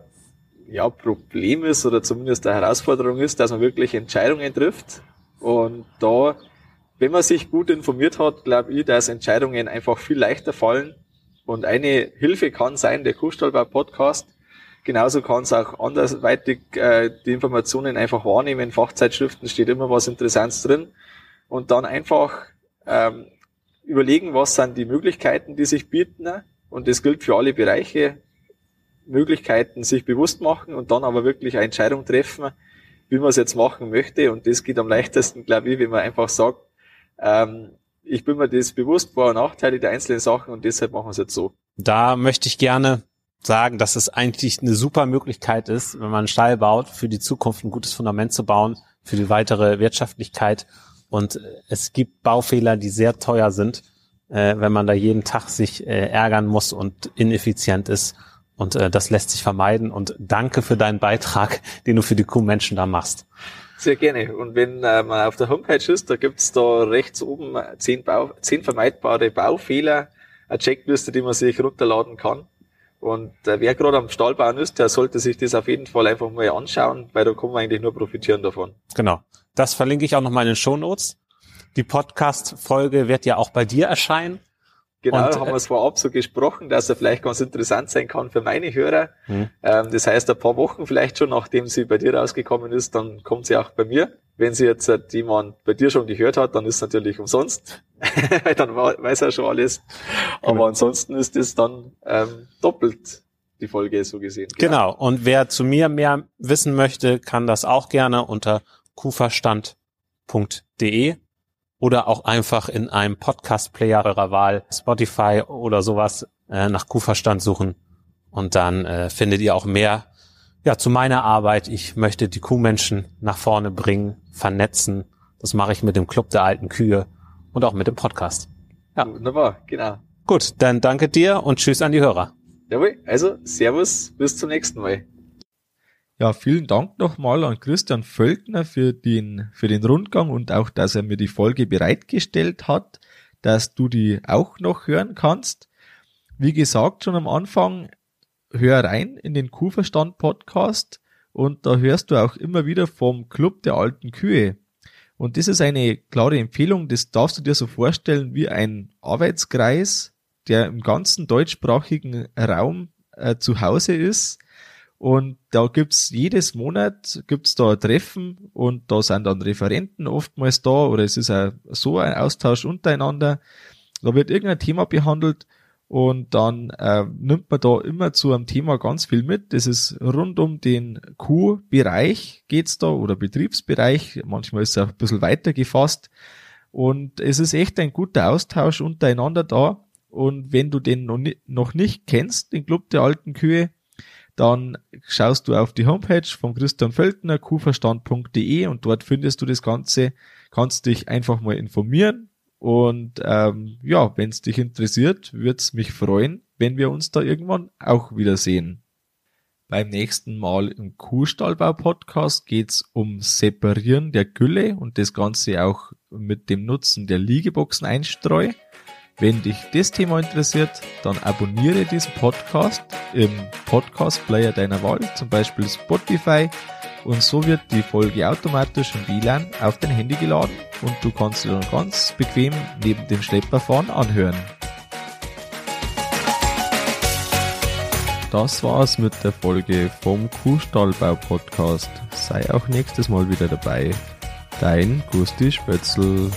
ja, Problem ist oder zumindest eine Herausforderung ist, dass man wirklich Entscheidungen trifft. Und da, wenn man sich gut informiert hat, glaube ich, dass Entscheidungen einfach viel leichter fallen, und eine Hilfe kann sein der Kuhstallbau-Podcast. Genauso kann es auch andersweitig äh, die Informationen einfach wahrnehmen. In Fachzeitschriften steht immer was Interessantes drin. Und dann einfach ähm, überlegen, was sind die Möglichkeiten, die sich bieten. Und das gilt für alle Bereiche. Möglichkeiten sich bewusst machen und dann aber wirklich eine Entscheidung treffen, wie man es jetzt machen möchte. Und das geht am leichtesten, glaube ich, wenn man einfach sagt, ähm, ich bin mir das bewusst, Vor- und Nachteile der einzelnen Sachen und deshalb machen wir es jetzt so. Da möchte ich gerne sagen, dass es eigentlich eine super Möglichkeit ist, wenn man einen Stall baut, für die Zukunft ein gutes Fundament zu bauen, für die weitere Wirtschaftlichkeit. Und es gibt Baufehler, die sehr teuer sind, äh, wenn man da jeden Tag sich äh, ärgern muss und ineffizient ist. Und äh, das lässt sich vermeiden. Und danke für deinen Beitrag, den du für die Kuhmenschen da machst. Sehr gerne. Und wenn äh, man auf der Homepage ist, da gibt's da rechts oben zehn, Bau, zehn vermeidbare Baufehler, eine Checkliste, die man sich runterladen kann. Und äh, wer gerade am Stall bauen ist, der sollte sich das auf jeden Fall einfach mal anschauen, weil da kann man eigentlich nur profitieren davon. Genau. Das verlinke ich auch nochmal in den Show Notes. Die Podcast-Folge wird ja auch bei dir erscheinen. Genau, und, haben wir es vorab so gesprochen, dass er vielleicht ganz interessant sein kann für meine Hörer. Mhm. Ähm, das heißt, ein paar Wochen vielleicht schon, nachdem sie bei dir rausgekommen ist, dann kommt sie auch bei mir. Wenn sie jetzt jemand bei dir schon gehört hat, dann ist es natürlich umsonst, weil dann weiß er schon alles. Aber genau. ansonsten ist es dann ähm, doppelt die Folge so gesehen. Genau. genau. Und wer zu mir mehr wissen möchte, kann das auch gerne unter kuferstand.de oder auch einfach in einem Podcast-Player eurer Wahl, Spotify oder sowas, äh, nach Kuhverstand suchen. Und dann äh, findet ihr auch mehr ja, zu meiner Arbeit. Ich möchte die Kuhmenschen nach vorne bringen, vernetzen. Das mache ich mit dem Club der alten Kühe und auch mit dem Podcast. Ja. Wunderbar, genau. Gut, dann danke dir und tschüss an die Hörer. Jawohl, also Servus, bis zum nächsten Mal. Ja, vielen Dank nochmal an Christian Völkner für den, für den Rundgang und auch, dass er mir die Folge bereitgestellt hat, dass du die auch noch hören kannst. Wie gesagt, schon am Anfang, hör rein in den Kuhverstand Podcast und da hörst du auch immer wieder vom Club der alten Kühe. Und das ist eine klare Empfehlung, das darfst du dir so vorstellen wie ein Arbeitskreis, der im ganzen deutschsprachigen Raum äh, zu Hause ist und da gibt's jedes Monat gibt's da Treffen und da sind dann Referenten oftmals da oder es ist auch so ein Austausch untereinander. Da wird irgendein Thema behandelt und dann äh, nimmt man da immer zu einem Thema ganz viel mit. Das ist rund um den Q-Bereich geht's da oder Betriebsbereich. Manchmal ist es auch ein bisschen weiter gefasst. Und es ist echt ein guter Austausch untereinander da. Und wenn du den noch nicht kennst, den Club der alten Kühe, dann schaust du auf die Homepage von Christian Völkner, kuverstand.de und dort findest du das Ganze, kannst dich einfach mal informieren und ähm, ja, wenn es dich interessiert, würde es mich freuen, wenn wir uns da irgendwann auch wiedersehen. Beim nächsten Mal im Kuhstallbau-Podcast geht's um Separieren der Gülle und das Ganze auch mit dem Nutzen der Liegeboxen einstreu. Wenn dich das Thema interessiert, dann abonniere diesen Podcast im Podcast-Player deiner Wahl, zum Beispiel Spotify, und so wird die Folge automatisch im WLAN auf dein Handy geladen und du kannst sie dann ganz bequem neben dem Schlepperfahren anhören. Das war's mit der Folge vom Kuhstallbau Podcast. Sei auch nächstes Mal wieder dabei. Dein Gusti Spötzl.